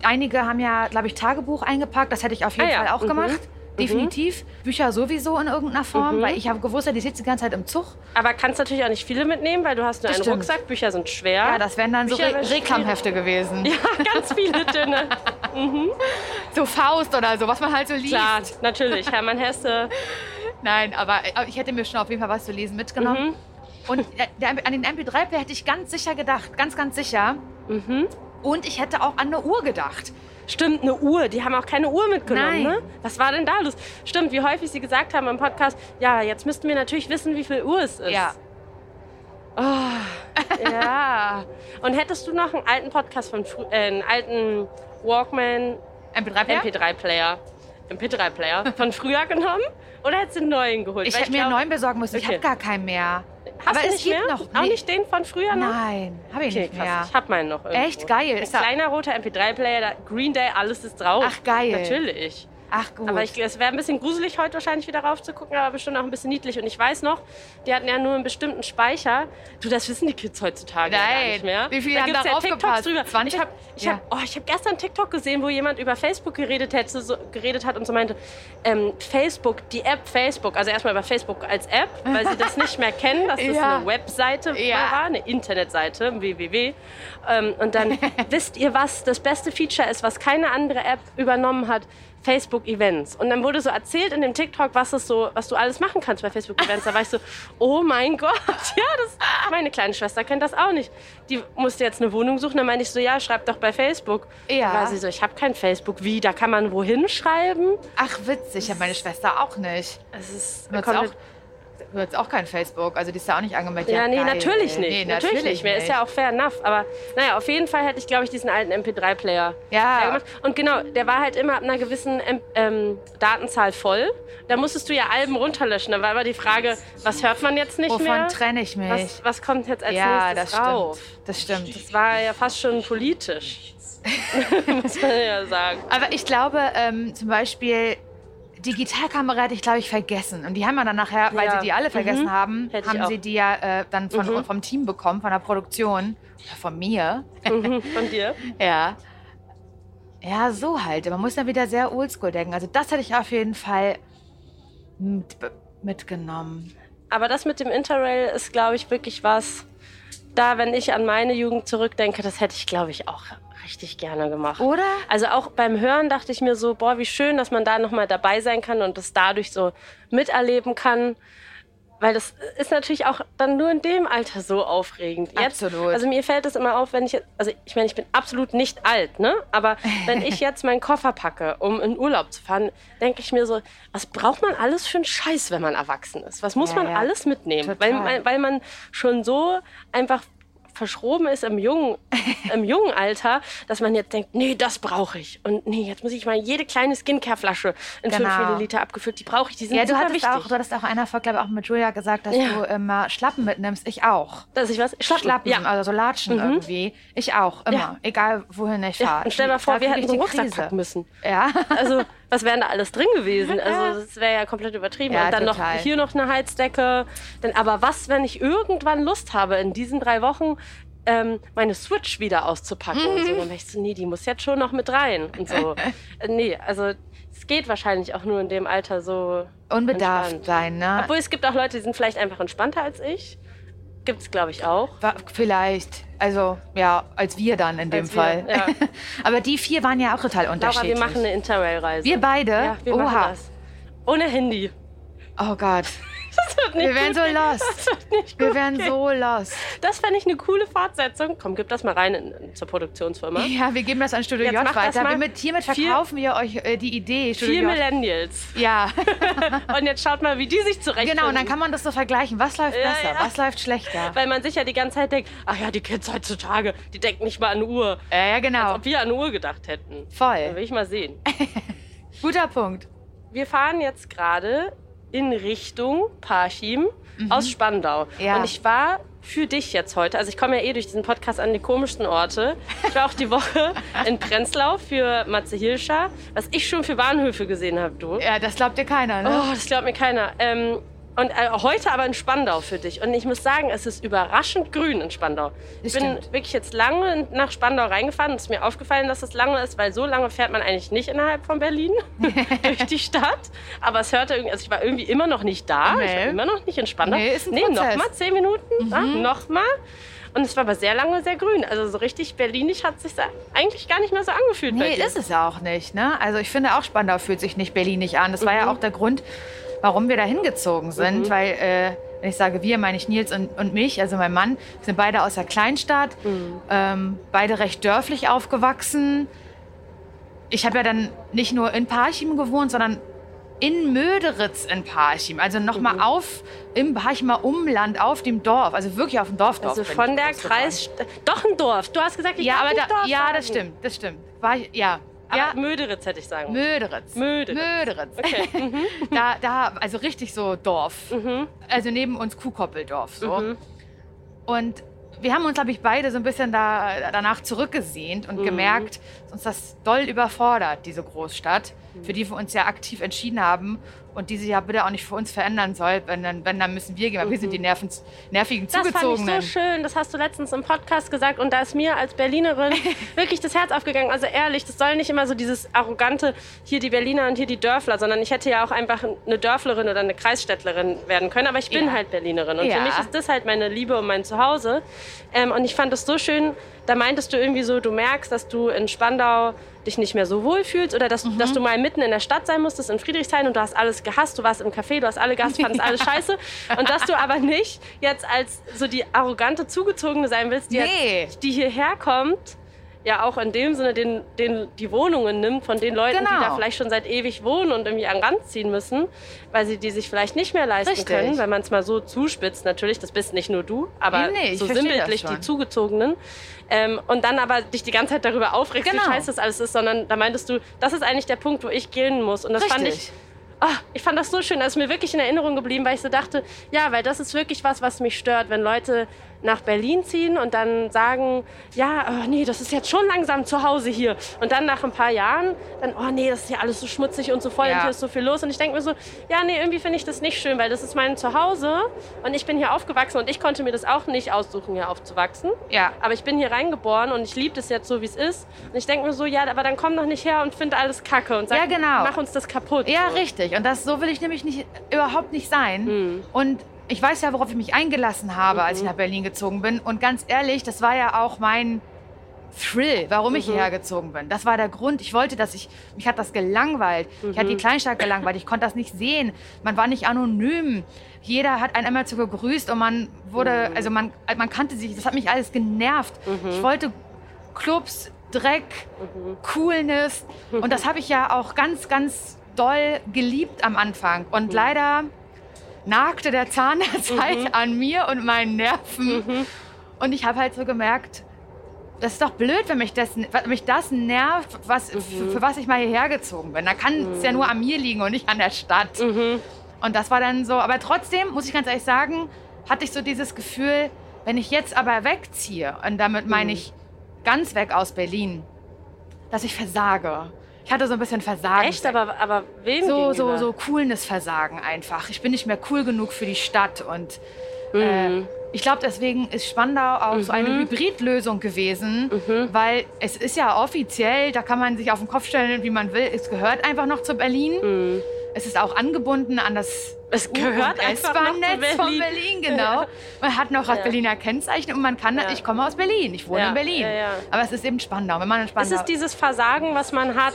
einige haben ja, glaube ich, Tagebuch eingepackt. Das hätte ich auf jeden Ah ja, Fall auch mhm. gemacht. Definitiv. Bücher sowieso in irgendeiner Form, weil ich habe gewusst, die sitzt die ganze Zeit im Zug. Aber kannst natürlich auch nicht viele mitnehmen, weil du hast nur Das einen stimmt. Rucksack. Bücher sind schwer. Ja, das wären dann so Bücher Re wäre Reklamhefte gewesen. [laughs] Ja, ganz viele dünne. [laughs] So Faust oder so, was man halt so liest. Klar, natürlich. Hermann Hesse. Nein, aber ich hätte mir schon auf jeden Fall was zu lesen mitgenommen. Mhm. Und an den MP3-Player hätte ich ganz sicher gedacht, ganz, ganz sicher. Mhm. Und ich hätte auch an eine Uhr gedacht. Stimmt, eine Uhr. Die haben auch keine Uhr mitgenommen, Nein. ne? Was war denn da los? Stimmt, wie häufig sie gesagt haben im Podcast, ja, jetzt müssten wir natürlich wissen, wie viel Uhr es ist. Ja. Ja. [laughs] Und hättest du noch einen alten Podcast von äh, einen alten Walkman MP3-Player? MP3-Player, MP3-Player von früher genommen? Oder hättest du einen neuen geholt? Ich hätte mir einen neuen besorgen müssen. Ich Okay. habe gar keinen mehr. Hast aber du es gibt mehr? noch. Auch nicht den von früher noch? Nein, habe ich Okay, nicht mehr. krass. Ich hab meinen noch irgendwo. Echt geil. Ein Ist kleiner roter MP3-Player, da- Green Day, alles ist drauf. Ach, geil. Natürlich. Ach gut. Aber ich, es wäre ein bisschen gruselig, heute wahrscheinlich wieder raufzugucken, aber bestimmt auch ein bisschen niedlich. Und ich weiß noch, die hatten ja nur einen bestimmten Speicher. Du, das wissen die Kids heutzutage ja gar Nein. nicht mehr. Wie viele da haben da ja TikToks drüber. 20? Ich habe ich Ja. hab, oh, ich hab gestern einen TikTok gesehen, wo jemand über Facebook geredet, hätte, so, geredet hat und so meinte, ähm, Facebook, die App Facebook, also erstmal über Facebook als App, weil sie das nicht mehr kennen, dass das [laughs] Ja. eine Webseite Ja. war, eine Internetseite, www. Ähm, und dann [laughs] wisst ihr, was das beste Feature ist, was keine andere App übernommen hat? Facebook-Events. Und dann wurde so erzählt in dem TikTok, was, es so, was du alles machen kannst bei Facebook-Events. Da war ich so, oh mein [laughs] Gott, ja, das, meine kleine Schwester kennt das auch nicht. Die musste jetzt eine Wohnung suchen. Dann meinte ich so, ja, schreib doch bei Facebook. Ja. Da war sie so, ich habe kein Facebook. Wie, da kann man wohin schreiben? Ach witzig, ja meine Schwester auch nicht. Es ist komplett- auch, nutzt auch kein Facebook, also die ist da auch nicht angemeldet. Ja, nee, geil. natürlich nicht. Nee, natürlich, nicht mehr. Ist ja auch fair enough. Aber naja, auf jeden Fall hätte ich, glaube ich, diesen alten MP3-Player Ja. gemacht. Und genau, der war halt immer ab einer gewissen ähm, ähm, Datenzahl voll. Da musstest du ja Alben runterlöschen. Da war immer die Frage, was hört man jetzt nicht Wovon mehr? trenne ich mich? Was, was kommt jetzt als ja, nächstes das rauf? stimmt. Das stimmt. Das war ja fast schon politisch. [laughs] Muss man ja sagen. Aber ich glaube, ähm, zum Beispiel, Digitalkamera hätte ich, glaube ich, vergessen. Und die haben wir dann nachher, weil Ja. sie die alle vergessen Mhm. haben, Hätte ich haben sie die ja äh, dann von, vom Team bekommen, von der Produktion. Oder von mir. Mhm, Von dir? [laughs] Ja. Ja, so halt. Man muss dann wieder sehr oldschool denken. Also das hätte ich auf jeden Fall mit, mitgenommen. Aber das mit dem Interrail ist, glaube ich, wirklich was. Da, wenn ich an meine Jugend zurückdenke, das hätte ich, glaube ich, auch richtig gerne gemacht. Oder? Also auch beim Hören dachte ich mir so, boah, wie schön, dass man da nochmal dabei sein kann und das dadurch so miterleben kann. Weil das ist natürlich auch dann nur in dem Alter so aufregend. Jetzt, Absolut. Also mir fällt es immer auf, wenn ich, jetzt- also ich meine, ich bin absolut nicht alt, ne? Aber [laughs] wenn ich jetzt meinen Koffer packe, um in Urlaub zu fahren, denke ich mir so, was braucht man alles für einen Scheiß, wenn man erwachsen ist? Was muss Ja, man ja. alles mitnehmen? Total. Weil, weil man schon so einfach verschroben ist im jungen, [laughs] im jungen Alter, dass man jetzt denkt, nee, das brauche ich. Und nee, jetzt muss ich mal jede kleine Skincare-Flasche in 5 Genau. Milliliter abgefüllt, die brauche ich, die sind Ja, du hattest, wichtig. auch, du hattest auch einer Folge, glaube ich, auch mit Julia gesagt, dass Ja. du immer Schlappen mitnimmst. Ich auch. Dass ich was? Schlappen. Schlappen, Ja. also so Latschen irgendwie. Ich auch, immer. Ja. Egal, wohin ich fahre. Und stell dir mal vor, wir hätten so einen Rucksack packen müssen. Ja. Also, [laughs] was wäre da alles drin gewesen? Also, das wäre ja komplett übertrieben. Ja, und dann noch total. hier noch eine Heizdecke. Dann, aber was, wenn ich irgendwann Lust habe, in diesen drei Wochen ähm, meine Switch wieder auszupacken? Und so, Mhm. [laughs] dann wäre ich so, nee, die muss jetzt schon noch mit rein. Und so. [laughs] Äh, nee, also, es geht wahrscheinlich auch nur in dem Alter so. Unbedarft Entspannt. sein, ne? Obwohl es gibt auch Leute, die sind vielleicht einfach entspannter als ich. Gibt es, glaube ich, auch. Vielleicht. Also, ja, als wir dann in dem Als wir, Fall. ja. [laughs] Aber die vier waren ja auch total Laura, unterschiedlich. wir machen eine Interrail-Reise. Wir beide? Ja, wir Oha. Ohne Handy. Oh Gott. Das wird nicht Wir wären gut so lost. Das wird nicht Wir gehen. so lost. Das fände ich eine coole Fortsetzung. Komm, gib das mal rein in, in, zur Produktionsfirma. Ja, wir geben das an Studio Jetzt J weiter. Wir mit, hiermit Vier- verkaufen wir euch äh, die Idee. Studio Vier J. Millennials. Ja, [laughs] Und jetzt schaut mal, wie die sich zurechtfinden. genau. Und dann kann man das so vergleichen. Was läuft Ja, besser? ja. Was läuft schlechter? Weil man sich ja die ganze Zeit denkt, ach ja, die Kids heutzutage, die denken nicht mal an Uhr. Ja, ja, genau. Ob wir an Uhr gedacht hätten. Voll. Dann will ich mal sehen. [laughs] Guter Punkt. Wir fahren jetzt gerade in Richtung Parchim aus Spandau. Ja. Und ich war für dich jetzt heute, also ich komme ja eh durch diesen Podcast an die komischsten Orte. Ich war auch die Woche [laughs] in Prenzlau für Matze Hilscher, was ich schon für Bahnhöfe gesehen habe, du. Ja, das glaubt dir keiner, ne? Oh, das glaubt mir keiner. Ähm, und äh, heute aber in Spandau für dich. Und ich muss sagen, es ist überraschend grün in Spandau. Ich bin stimmt. wirklich jetzt lange nach Spandau reingefahren und es ist mir aufgefallen, dass es lange ist, weil so lange fährt man eigentlich nicht innerhalb von Berlin [laughs] durch die Stadt. Aber es hörte irgendwie, also ich war irgendwie immer noch nicht da. Ich war Nee. immer noch nicht in Spandau. Nee, ist ein nee. Mhm. nochmal zehn Minuten. Ah, nochmal. Und es war aber sehr lange sehr grün. Also so richtig berlinisch hat es sich eigentlich gar nicht mehr so angefühlt Nee, ist es auch nicht. Ne? Also ich finde auch Spandau fühlt sich nicht berlinig an. Das war Mhm. ja auch der Grund, warum wir da hingezogen sind. Weil, äh, wenn ich sage wir, meine ich Nils und, und mich, also mein Mann, wir sind beide aus der Kleinstadt, Mhm. ähm, beide recht dörflich aufgewachsen. Ich habe ja dann nicht nur in Parchim gewohnt, sondern in Möderitz in Parchim. Also nochmal Mhm. auf im Parchimer Umland, auf dem Dorf. Also wirklich auf dem Dorfdorf. also von der. Kreis... Doch ein Dorf. Du hast gesagt, ich Ja, darf aber nicht da, Dorf ja, sagen. das stimmt, das stimmt. War ich, ja. Aber ja, Möderitz hätte ich sagen. Möderitz. Möderitz. Möderitz. Okay. [laughs] Mhm. da, da, also richtig so Dorf. Also neben uns Kuhkoppeldorf. So. Mhm. Und wir haben uns, glaube ich, beide so ein bisschen da, danach zurückgesehnt Mhm. und gemerkt, dass uns das doll überfordert, diese Großstadt, Mhm. Für die wir uns ja aktiv entschieden haben und die sich ja bitte auch nicht für uns verändern soll. Wenn dann, wenn, dann müssen wir gehen, weil wir sind die Nerven, nervigen Mhm. Das fand ich Zugezogenen. so schön. Das hast du letztens im Podcast gesagt. Und da ist mir als Berlinerin [laughs] wirklich das Herz aufgegangen. Also ehrlich, das soll nicht immer so dieses arrogante, hier die Berliner und hier die Dörfler, sondern ich hätte ja auch einfach eine Dörflerin oder eine Kreisstädtlerin werden können. Aber ich bin Ja. halt Berlinerin. Und Ja. für mich ist das halt meine Liebe und mein Zuhause. Ähm, und ich fand das so schön. Da meintest du irgendwie so, du merkst, dass du in Spandau dich nicht mehr so wohl fühlst oder dass, Mhm. dass du mal mitten in der Stadt sein musstest, in Friedrichshain und du hast alles gehasst, du warst im Café, du hast alle gehasst, fandest alles [laughs] scheiße und dass du aber nicht jetzt als so die arrogante Zugezogene sein willst, die, Nee. jetzt, die hierher kommt, ja auch in dem Sinne den, den, die Wohnungen nimmt von den Leuten, die Genau. da vielleicht schon seit ewig wohnen und irgendwie an den Rand ziehen müssen, weil sie die sich vielleicht nicht mehr leisten Richtig. können, wenn man es mal so zuspitzt natürlich, das bist nicht nur du, aber Nee, so sinnbildlich die. Zugezogenen. Ähm, und dann aber dich die ganze Zeit darüber aufregst, Genau. wie scheiße das alles ist, sondern da meintest du, das ist eigentlich der Punkt, wo ich gehen muss. Und das fand ich, Richtig. ah, ich fand das so schön, das ist mir wirklich in Erinnerung geblieben, weil ich so dachte, ja, weil das ist wirklich was, was mich stört, wenn Leute nach Berlin ziehen und dann sagen, ja, oh, nee, das ist jetzt schon langsam zu Hause hier. Und dann nach ein paar Jahren, dann, oh nee, das ist ja alles so schmutzig und so voll Ja. und hier ist so viel los. Und ich denke mir so, ja, nee, irgendwie finde ich das nicht schön, weil das ist mein Zuhause und ich bin hier aufgewachsen und ich konnte mir das auch nicht aussuchen, hier aufzuwachsen. Ja. Aber ich bin hier reingeboren und ich liebe das jetzt so, wie es ist. Und ich denke mir so, ja, aber dann komm doch nicht her und find alles kacke und sag, Ja, genau. mach uns das kaputt. Ja, so. richtig. Und das so will ich nämlich nicht, überhaupt nicht sein. Mhm. Und ich weiß ja, worauf ich mich eingelassen habe, als ich nach Berlin gezogen bin. Und ganz ehrlich, das war ja auch mein Thrill, warum Mhm. ich hierher gezogen bin. Das war der Grund. Ich wollte, dass ich, mich hat das gelangweilt. Ich Mhm. hatte die Kleinstadt gelangweilt. Ich konnte das nicht sehen. Man war nicht anonym. Jeder hat einen einmal zu gegrüßt und man wurde, Mhm. also man, man kannte sich. Das hat mich alles genervt. Ich wollte Clubs, Dreck, Mhm. Coolness. Und das [laughs] habe ich ja auch ganz, ganz doll geliebt am Anfang. Mhm. Und leider nagte der Zahn der Zeit an mir und meinen Nerven. Mhm. Und ich habe halt so gemerkt, das ist doch blöd, wenn mich das, wenn mich das nervt, was, Mhm. für, für was ich mal hierher gezogen bin. Da kann es ja nur an mir liegen und nicht an der Stadt. Mhm. Und das war dann so, aber trotzdem, muss ich ganz ehrlich sagen, hatte ich so dieses Gefühl, wenn ich jetzt aber wegziehe, und damit meine ich ganz weg aus Berlin, dass ich versage. Ich hatte so ein bisschen Versagen. Echt? Aber, aber wem so, so, so Coolness-Versagen einfach. Ich bin nicht mehr cool genug für die Stadt und Mhm. äh, ich glaube, deswegen ist Spandau auch so eine Hybridlösung gewesen, Mhm. weil es ist ja offiziell, da kann man sich auf den Kopf stellen, wie man will. Es gehört einfach noch zu Berlin. Es ist auch angebunden an das Mhm. Es gehört und einfach S-Bahn-Netz von Berlin. Berlin, genau. [laughs] Man hat noch das Ja. Berliner Kennzeichen und man kann, Ja. ich komme aus Berlin, ich wohne Ja, in Berlin. ja, ja. Aber es ist eben Spandau. Wenn man in Spandau Es ist dieses Versagen, was man hat,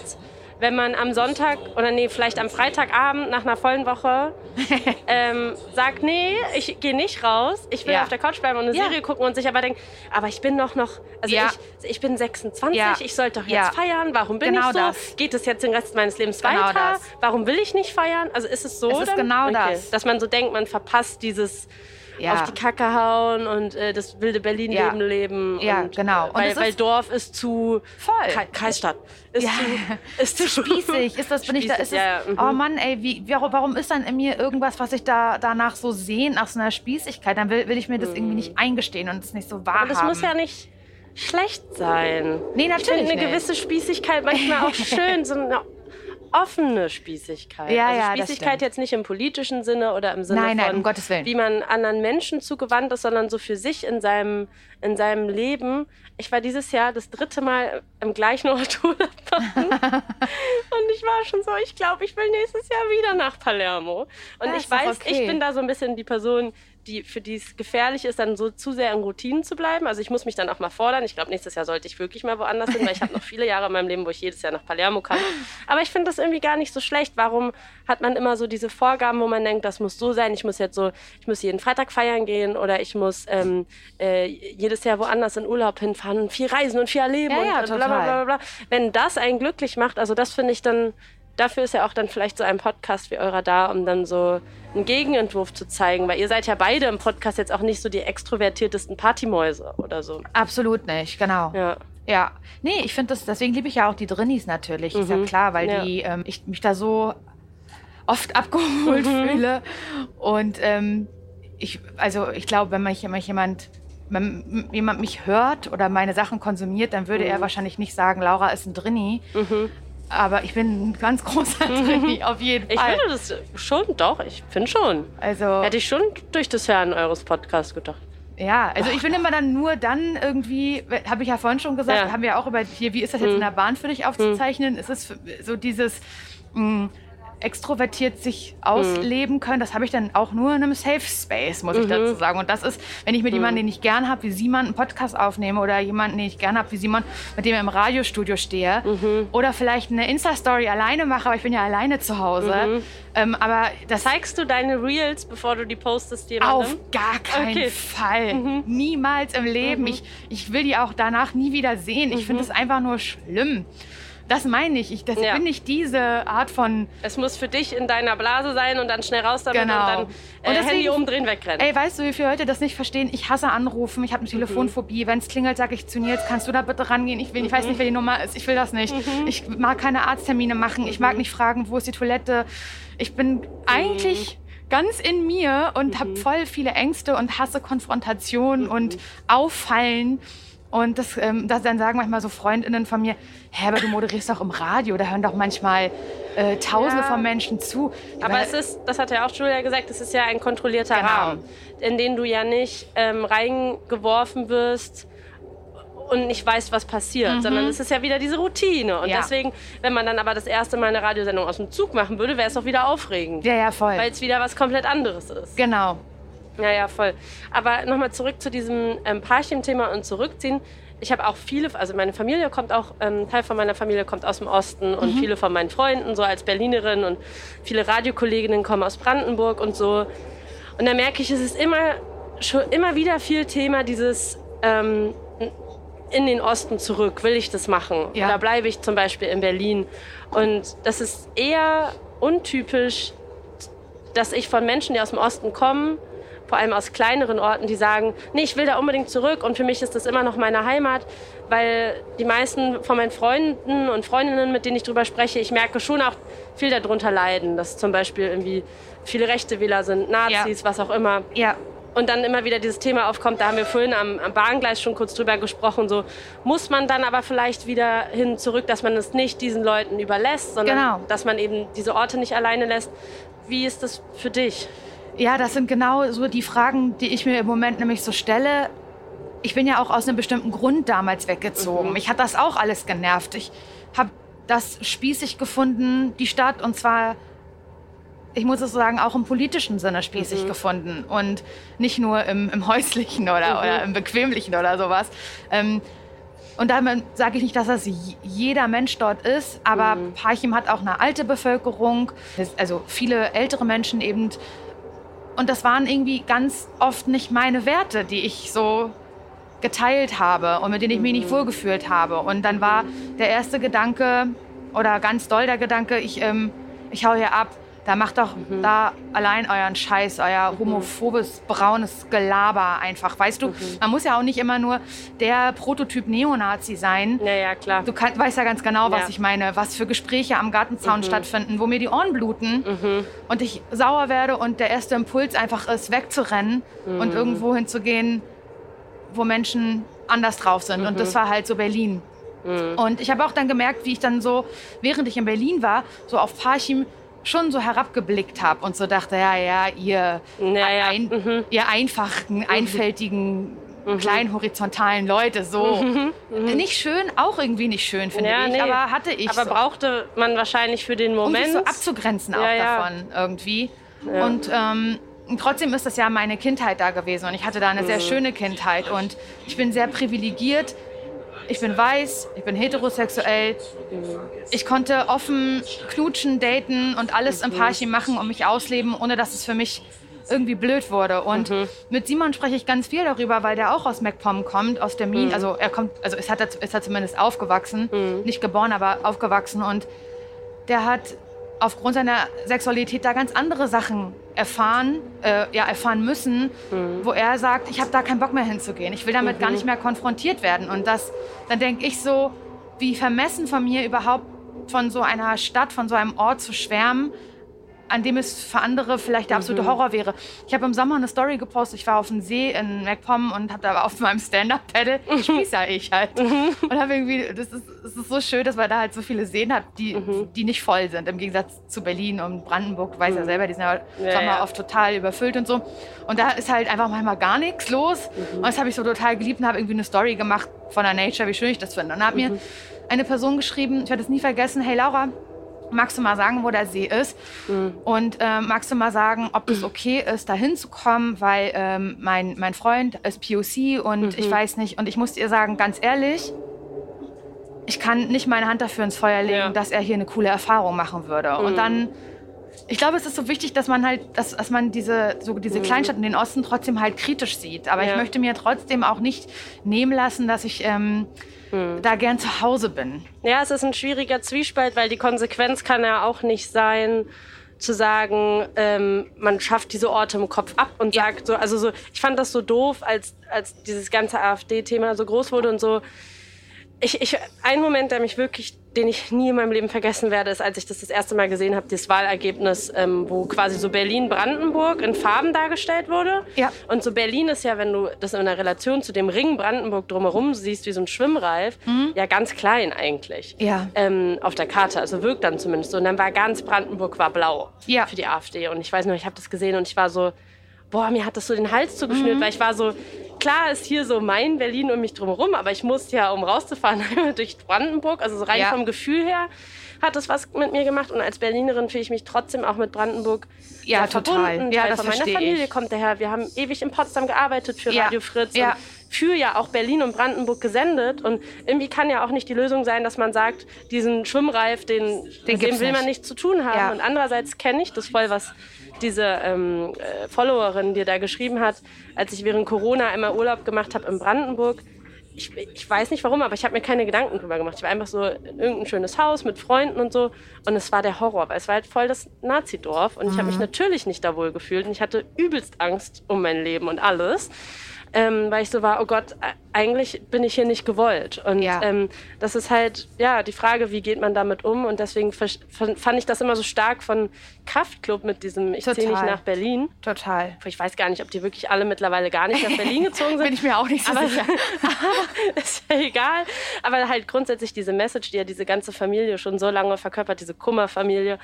wenn man am Sonntag oder nee, vielleicht am Freitagabend nach einer vollen Woche [laughs] ähm, sagt, nee, ich gehe nicht raus, ich will Ja. auf der Couch bleiben und eine Ja. Serie gucken und sich aber denkt, aber ich bin doch noch, also Ja. ich, ich bin 26, Ja. ich sollte doch jetzt feiern, warum bin Genau ich so? das. Geht es jetzt den Rest meines Lebens Genau weiter? das. Warum will ich nicht feiern? Also ist es so? Es ist dann? genau das. Dass man so denkt, man verpasst dieses ja. auf die Kacke hauen und äh, das wilde Berlin-Leben ja. leben. Ja, und, genau. Und weil, weil Dorf ist zu voll. Kreisstadt. Ist ja. zu, [laughs] ist zu [laughs] spießig. Ist das, bin ich da, ist ja, es, mhm. oh Mann, ey, wie, warum ist dann in mir irgendwas, was ich da danach so sehne, nach so einer Spießigkeit? Dann will, will ich mir das mhm. irgendwie nicht eingestehen und es nicht so wahrhaben. Das muss ja nicht schlecht sein. Nee, natürlich. Ich finde eine nicht. gewisse Spießigkeit manchmal auch [laughs] schön. So eine offene Spießigkeit. Ja, also ja, Spießigkeit jetzt nicht im politischen Sinne oder im Sinne nein, nein, von, um Gottes Willen. wie man anderen Menschen zugewandt ist, sondern so für sich in seinem, in seinem Leben. Ich war dieses Jahr das dritte Mal im gleichen [laughs] Ort Urlaub und ich war schon so, ich glaube, ich will nächstes Jahr wieder nach Palermo. Und Ja, ich weiß, okay. ich bin da so ein bisschen die Person, die, für die es gefährlich ist, dann so zu sehr in Routinen zu bleiben. Also ich muss mich dann auch mal fordern. Ich glaube, nächstes Jahr sollte ich wirklich mal woanders hin, weil ich habe noch viele Jahre in meinem Leben, wo ich jedes Jahr nach Palermo kann. Aber ich finde das irgendwie gar nicht so schlecht. Warum hat man immer so diese Vorgaben, wo man denkt, das muss so sein, ich muss jetzt so, ich muss jeden Freitag feiern gehen oder ich muss ähm, äh, jedes Jahr woanders in Urlaub hinfahren und viel reisen und viel erleben Ja, und ja, bla, bla, bla, bla, bla. Wenn das einen glücklich macht, also das finde ich dann, dafür ist ja auch dann vielleicht so ein Podcast wie eurer da, um dann so einen Gegenentwurf zu zeigen, weil ihr seid ja beide im Podcast jetzt auch nicht so die extrovertiertesten Partymäuse oder so. Absolut nicht, genau. Ja. Ja, nee, ich finde das, deswegen liebe ich ja auch die Drinnies natürlich, ist ja Mhm. klar, weil Ja. die, ähm, ich mich da so oft [laughs] abgeholt Mhm. fühle. Und ähm, ich, also ich glaube, wenn mich, mich jemand, wenn jemand mich hört oder meine Sachen konsumiert, dann würde er Mhm. wahrscheinlich nicht sagen, Laura ist ein Drinni. Aber ich bin ein ganz großer Drinni, auf jeden Ich Fall. finde das schon, doch, ich finde schon. Also, Hätte ich schon durch das Hören eures Podcasts gedacht. Ja, also ich bin immer dann nur dann irgendwie, habe ich ja vorhin schon gesagt, Ja. Mhm. haben wir auch über hier, wie ist das jetzt in der Bahn für dich aufzuzeichnen? Ist es so dieses mh, extrovertiert sich ausleben können, das habe ich dann auch nur in einem Safe Space, muss ich Mhm. dazu sagen. Und das ist, wenn ich mit jemandem, den ich gern habe, wie Simon, einen Podcast aufnehme oder jemanden, den ich gern habe, wie Simon, mit dem ich im Radiostudio stehe Mhm. oder vielleicht eine Insta-Story alleine mache, aber ich bin ja alleine zu Hause. Mhm. Ähm, aber das Zeigst du deine Reels, bevor du die postest jemandem? auf gar keinen Okay. Fall. Niemals im Leben. Ich, ich will die auch danach nie wieder sehen. Ich finde es einfach nur schlimm. Das meine ich. Ich das Ja. bin nicht diese Art von. Es muss für dich in deiner Blase sein und dann schnell raus damit Genau. und dann äh, Und deswegen- Handy umdrehen, wegrennen. Ey, weißt du, wie viele Leute das nicht verstehen? Ich hasse Anrufen. Ich habe eine Mhm. Telefonphobie. Wenn es klingelt, sage ich zu Nils, kannst du da bitte rangehen? Ich, will, ich Mhm. weiß nicht, wer die Nummer ist. Ich will das nicht. Ich mag keine Arzttermine machen. Ich Mhm. mag nicht fragen, wo ist die Toilette. Ich bin eigentlich ganz in mir und Mhm. habe voll viele Ängste und hasse Konfrontation und Auffallen. Und das, ähm, das dann sagen manchmal so Freundinnen von mir, hä, aber du moderierst doch im Radio, da hören doch manchmal äh, Tausende Ja. von Menschen zu. Aber Weil- es ist, das hat ja auch Julia gesagt, es ist ja ein kontrollierter Genau. Rahmen, in den du ja nicht ähm, reingeworfen wirst und nicht weißt, was passiert, sondern es ist ja wieder diese Routine. Und Mhm. Ja. deswegen, wenn man dann aber das erste Mal eine Radiosendung aus dem Zug machen würde, wäre es auch wieder aufregend, ja, ja, voll. weil es wieder was komplett anderes ist. Genau. Ja, ja, voll. Aber nochmal zurück zu diesem ähm, Parchim-Thema und zurückziehen. Ich habe auch viele, also meine Familie kommt auch, ähm, Teil von meiner Familie kommt aus dem Osten und viele von meinen Freunden, so als Berlinerin und viele Radiokolleginnen kommen aus Brandenburg und so. Und da merke ich, es ist immer, schon immer wieder viel Thema dieses ähm, in den Osten zurück. Will ich das machen? Ja. Oder bleibe ich zum Beispiel in Berlin? Und das ist eher untypisch, dass ich von Menschen, die aus dem Osten kommen, vor allem aus kleineren Orten, die sagen, nee, ich will da unbedingt zurück und für mich ist das immer noch meine Heimat, weil die meisten von meinen Freunden und Freundinnen, mit denen ich drüber spreche, ich merke schon auch viel darunter leiden, dass zum Beispiel irgendwie viele Rechtewähler sind, Nazis, was auch immer. Ja. Und dann immer wieder dieses Thema aufkommt, da haben wir vorhin am, am Bahngleis schon kurz drüber gesprochen, so muss man dann aber vielleicht wieder hin zurück, dass man es nicht diesen Leuten überlässt, sondern Genau. dass man eben diese Orte nicht alleine lässt. Wie ist das für dich? Ja, das sind genau so die Fragen, die ich mir im Moment nämlich so stelle. Ich bin ja auch aus einem bestimmten Grund damals weggezogen. Mich hat das auch alles genervt. Ich habe das spießig gefunden, die Stadt, und zwar, ich muss es sagen, auch im politischen Sinne spießig gefunden und nicht nur im, im häuslichen oder, oder im bequemlichen oder sowas. Ähm, und damit sage ich nicht, dass das jeder Mensch dort ist, aber Parchim hat auch eine alte Bevölkerung, also viele ältere Menschen eben. Und das waren irgendwie ganz oft nicht meine Werte, die ich so geteilt habe und mit denen ich mich nicht wohlgefühlt habe. Und dann war der erste Gedanke oder ganz doll der Gedanke, ich, ähm, ich hau hier ab, Da macht doch mhm. da allein euren Scheiß, euer homophobes, braunes Gelaber einfach. Weißt du, mhm. man muss ja auch nicht immer nur der Prototyp Neonazi sein. Ja, ja, klar. Du kann, weißt ja ganz genau, was ja. ich meine, was für Gespräche am Gartenzaun mhm. stattfinden, wo mir die Ohren bluten mhm. und ich sauer werde und der erste Impuls einfach ist, wegzurennen und mhm. irgendwo hinzugehen, wo Menschen anders drauf sind. Und das mhm. war halt so Berlin. Und ich habe auch dann gemerkt, wie ich dann so, während ich in Berlin war, so auf Parchim schon so herabgeblickt habe und so dachte, ja, ja, ihr, naja. ein, mhm. ihr einfachen, mhm. einfältigen, mhm. kleinen horizontalen Leute, so. Mhm. mhm. Nicht schön, auch irgendwie nicht schön, finde ja, ich, nee. aber hatte ich Aber so. brauchte man wahrscheinlich für den Moment. Um sich so abzugrenzen auch ja, davon irgendwie. Ja. Und ähm, trotzdem ist das ja meine Kindheit da gewesen und ich hatte da eine sehr mhm. schöne Kindheit und ich bin sehr privilegiert, ich bin weiß, ich bin heterosexuell. Ich konnte offen knutschen, daten und alles im Parchim machen und mich ausleben, ohne dass es für mich irgendwie blöd wurde. Und mhm. mit Simon spreche ich ganz viel darüber, weil der auch aus MacPom kommt, aus der Mine. Mhm. Also er kommt, also ist, hat, ist er zumindest aufgewachsen, mhm. nicht geboren, aber aufgewachsen. Und der hat aufgrund seiner Sexualität da ganz andere Sachen erfahren, äh, ja, erfahren müssen, mhm. wo er sagt, ich habe da keinen Bock mehr hinzugehen. Ich will damit mhm. gar nicht mehr konfrontiert werden. Und das, dann denke ich so, wie vermessen von mir überhaupt von so einer Stadt, von so einem Ort zu schwärmen, an dem es für andere vielleicht der absolute mhm. Horror wäre. Ich habe im Sommer eine Story gepostet. Ich war auf dem See in MacPom und habe da auf meinem Stand-Up-Pedal, [laughs] spießer ich halt. Mhm. Und habe irgendwie, das ist, das ist so schön, dass man da halt so viele Seen hat, die, mhm. die nicht voll sind. Im Gegensatz zu Berlin und Brandenburg, du weißt ja selber, die sind ja, ja Sommer ja. oft total überfüllt und so. Und da ist halt einfach manchmal gar nichts los. Und das habe ich so total geliebt und habe irgendwie eine Story gemacht von der Nature, wie schön ich das finde. Und habe mir eine Person geschrieben, ich werde es nie vergessen, hey Laura, magst du mal sagen, wo der See ist? Mhm. Und äh, magst du mal sagen, ob es okay ist, da hinzukommen, weil ähm, mein, mein Freund ist POC und mhm. ich weiß nicht. Und ich muss dir sagen, ganz ehrlich, ich kann nicht meine Hand dafür ins Feuer legen, ja. dass er hier eine coole Erfahrung machen würde. Mhm. Und dann ich glaube, es ist so wichtig, dass man halt, dass, dass man diese, so diese mhm. Kleinstadt in den Osten trotzdem halt kritisch sieht. Aber ja. ich möchte mir trotzdem auch nicht nehmen lassen, dass ich ähm, hm. da gern zu Hause bin. Ja, es ist ein schwieriger Zwiespalt, weil die Konsequenz kann ja auch nicht sein, zu sagen, ähm, man schafft diese Orte im Kopf ab und sagt so, also so, ich fand das so doof, als, als dieses ganze AfD-Thema so groß wurde und so. Ich, ich, ein Moment, der mich wirklich den ich nie in meinem Leben vergessen werde, ist, als ich das das erste Mal gesehen habe, das Wahlergebnis, ähm, wo quasi so Berlin-Brandenburg in Farben dargestellt wurde. Ja. Und so Berlin ist ja, wenn du das in der Relation zu dem Ring Brandenburg drumherum siehst, wie so ein Schwimmreif, mhm. ja ganz klein eigentlich. Ja. Ähm, auf der Karte, also wirkt dann zumindest so. Und dann war ganz Brandenburg war blau ja. für die AfD. Und ich weiß noch, ich habe das gesehen und ich war so, boah, mir hat das so den Hals zugeschnürt, mhm. weil ich war so, klar ist hier so mein Berlin um mich drumherum, aber ich muss ja, um rauszufahren, [laughs] einmal durch Brandenburg, also rein ja. vom Gefühl her hat das was mit mir gemacht und als Berlinerin fühle ich mich trotzdem auch mit Brandenburg ja, total. verbunden. Ja, Teil von meiner Familie ich. kommt daher. Wir haben ewig in Potsdam gearbeitet für ja. Radio Fritz ja. und für ja auch Berlin und Brandenburg gesendet und irgendwie kann ja auch nicht die Lösung sein, dass man sagt, diesen Schwimmreif, den, den mit dem will man nichts zu tun haben. Und andererseits kenne ich das voll, was diese ähm, äh, Followerin dir da geschrieben hat, als ich während Corona einmal Urlaub gemacht habe in Brandenburg. Ich, ich, weiß nicht warum, aber ich habe mir keine Gedanken drüber gemacht. Ich war einfach so in irgendein schönes Haus mit Freunden und so. Und es war der Horror, weil es war halt voll das Nazi-Dorf. Und ich habe mich mhm. natürlich nicht da wohl gefühlt. Und ich hatte übelst Angst um mein Leben und alles ähm, weil ich so war, oh Gott, eigentlich bin ich hier nicht gewollt. Und ja. ähm, das ist halt, ja, die Frage, wie geht man damit um? Und deswegen fand ich das immer so stark von Kraftclub mit diesem, ich ziehe nicht nach Berlin. Total. Ich weiß gar nicht, ob die wirklich alle mittlerweile gar nicht nach Berlin gezogen sind. [laughs] bin ich mir auch nicht so aber, sicher. [laughs] aber ist ja egal. Aber halt grundsätzlich diese Message, die ja diese ganze Familie schon so lange verkörpert, diese Kummerfamilie.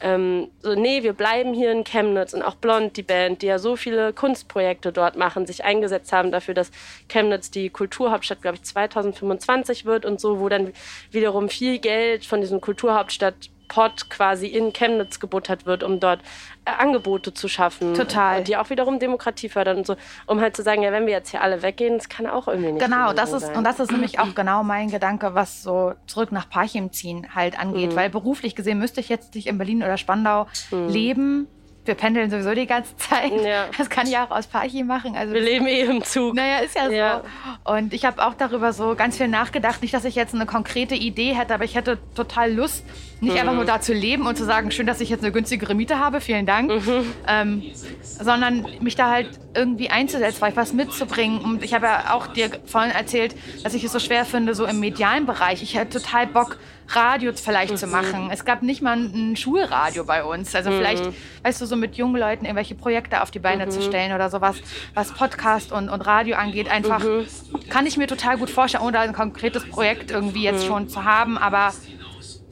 Ähm, so, nee, wir bleiben hier in Chemnitz und auch Blond, die Band, die ja so viele Kunstprojekte dort machen, sich eingesetzt haben dafür, dass Chemnitz die Kulturhauptstadt, glaube ich, 2025 wird und so, wo dann wiederum viel Geld von diesem Kulturhauptstadt Pot quasi in Chemnitz gebuttert wird, um dort äh, Angebote zu schaffen. Total. Die auch wiederum Demokratie fördern und so, um halt zu sagen, ja, wenn wir jetzt hier alle weggehen, das kann auch irgendwie nicht Genau, das ist, sein. und das ist nämlich auch [clears throat] genau mein Gedanke, was so zurück nach Parchim ziehen halt angeht, mhm. weil beruflich gesehen müsste ich jetzt nicht in Berlin oder Spandau mhm. leben, wir pendeln sowieso die ganze Zeit. Ja. Das kann ich auch aus Parchi machen. Also wir leben eh im Zug. Naja, ist ja, ja. so. Und ich habe auch darüber so ganz viel nachgedacht. Nicht, dass ich jetzt eine konkrete Idee hätte, aber ich hätte total Lust, Nicht mhm. einfach nur da zu leben und zu sagen, schön, dass ich jetzt eine günstigere Miete habe, vielen Dank. Mhm. Ähm, sondern mich da halt irgendwie einzusetzen, weil ich was mitzubringen. Und ich habe ja auch dir vorhin erzählt, dass ich es so schwer finde, so im medialen Bereich. Ich hätte total Bock, Radio vielleicht mhm. zu machen. Es gab nicht mal ein Schulradio bei uns. Also mhm. vielleicht, weißt du, so mit jungen Leuten irgendwelche Projekte auf die Beine mhm. zu stellen oder sowas, was Podcast und, und Radio angeht. Einfach mhm. kann ich mir total gut vorstellen, ohne ein konkretes Projekt irgendwie jetzt mhm. schon zu haben. Aber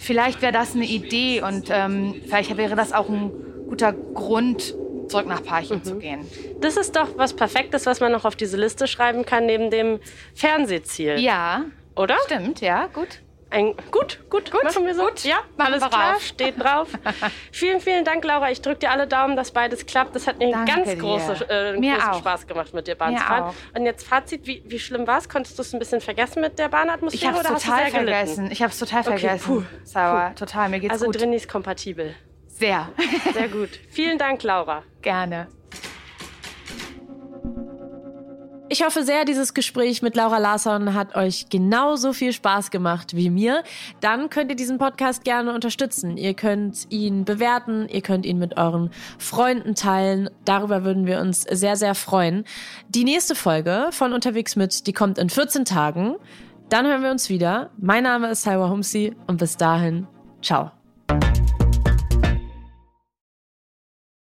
vielleicht wäre das eine Idee und ähm, vielleicht wäre das auch ein guter Grund, zurück nach Parchim mhm. zu gehen. Das ist doch was Perfektes, was man noch auf diese Liste schreiben kann, neben dem Fernsehziel. Ja. Oder? Stimmt, ja, gut. Ein, gut, gut, gut, machen wir so. Gut, ja, alles klar, auf. steht drauf. [laughs] vielen, vielen Dank, Laura. Ich drücke dir alle Daumen, dass beides klappt. Das hat mir Danke ganz große, äh, großen Spaß gemacht, mit dir Bahn zu fahren. Und jetzt Fazit, wie, wie schlimm war es? Konntest du es ein bisschen vergessen mit der Bahnatmosphäre? Ich habe es total vergessen. Ich habe es total okay, vergessen. Puh, Sauer, puh. total. Mir geht's also gut. Also Drini ist kompatibel. Sehr. Sehr gut. [laughs] Vielen Dank, Laura. Gerne. Ich hoffe sehr, dieses Gespräch mit Laura Larsson hat euch genauso viel Spaß gemacht wie mir. Dann könnt ihr diesen Podcast gerne unterstützen. Ihr könnt ihn bewerten, ihr könnt ihn mit euren Freunden teilen. Darüber würden wir uns sehr, sehr freuen. Die nächste Folge von Unterwegs mit, die kommt in 14 Tagen. Dann hören wir uns wieder. Mein Name ist Salwa Humsi und bis dahin, ciao.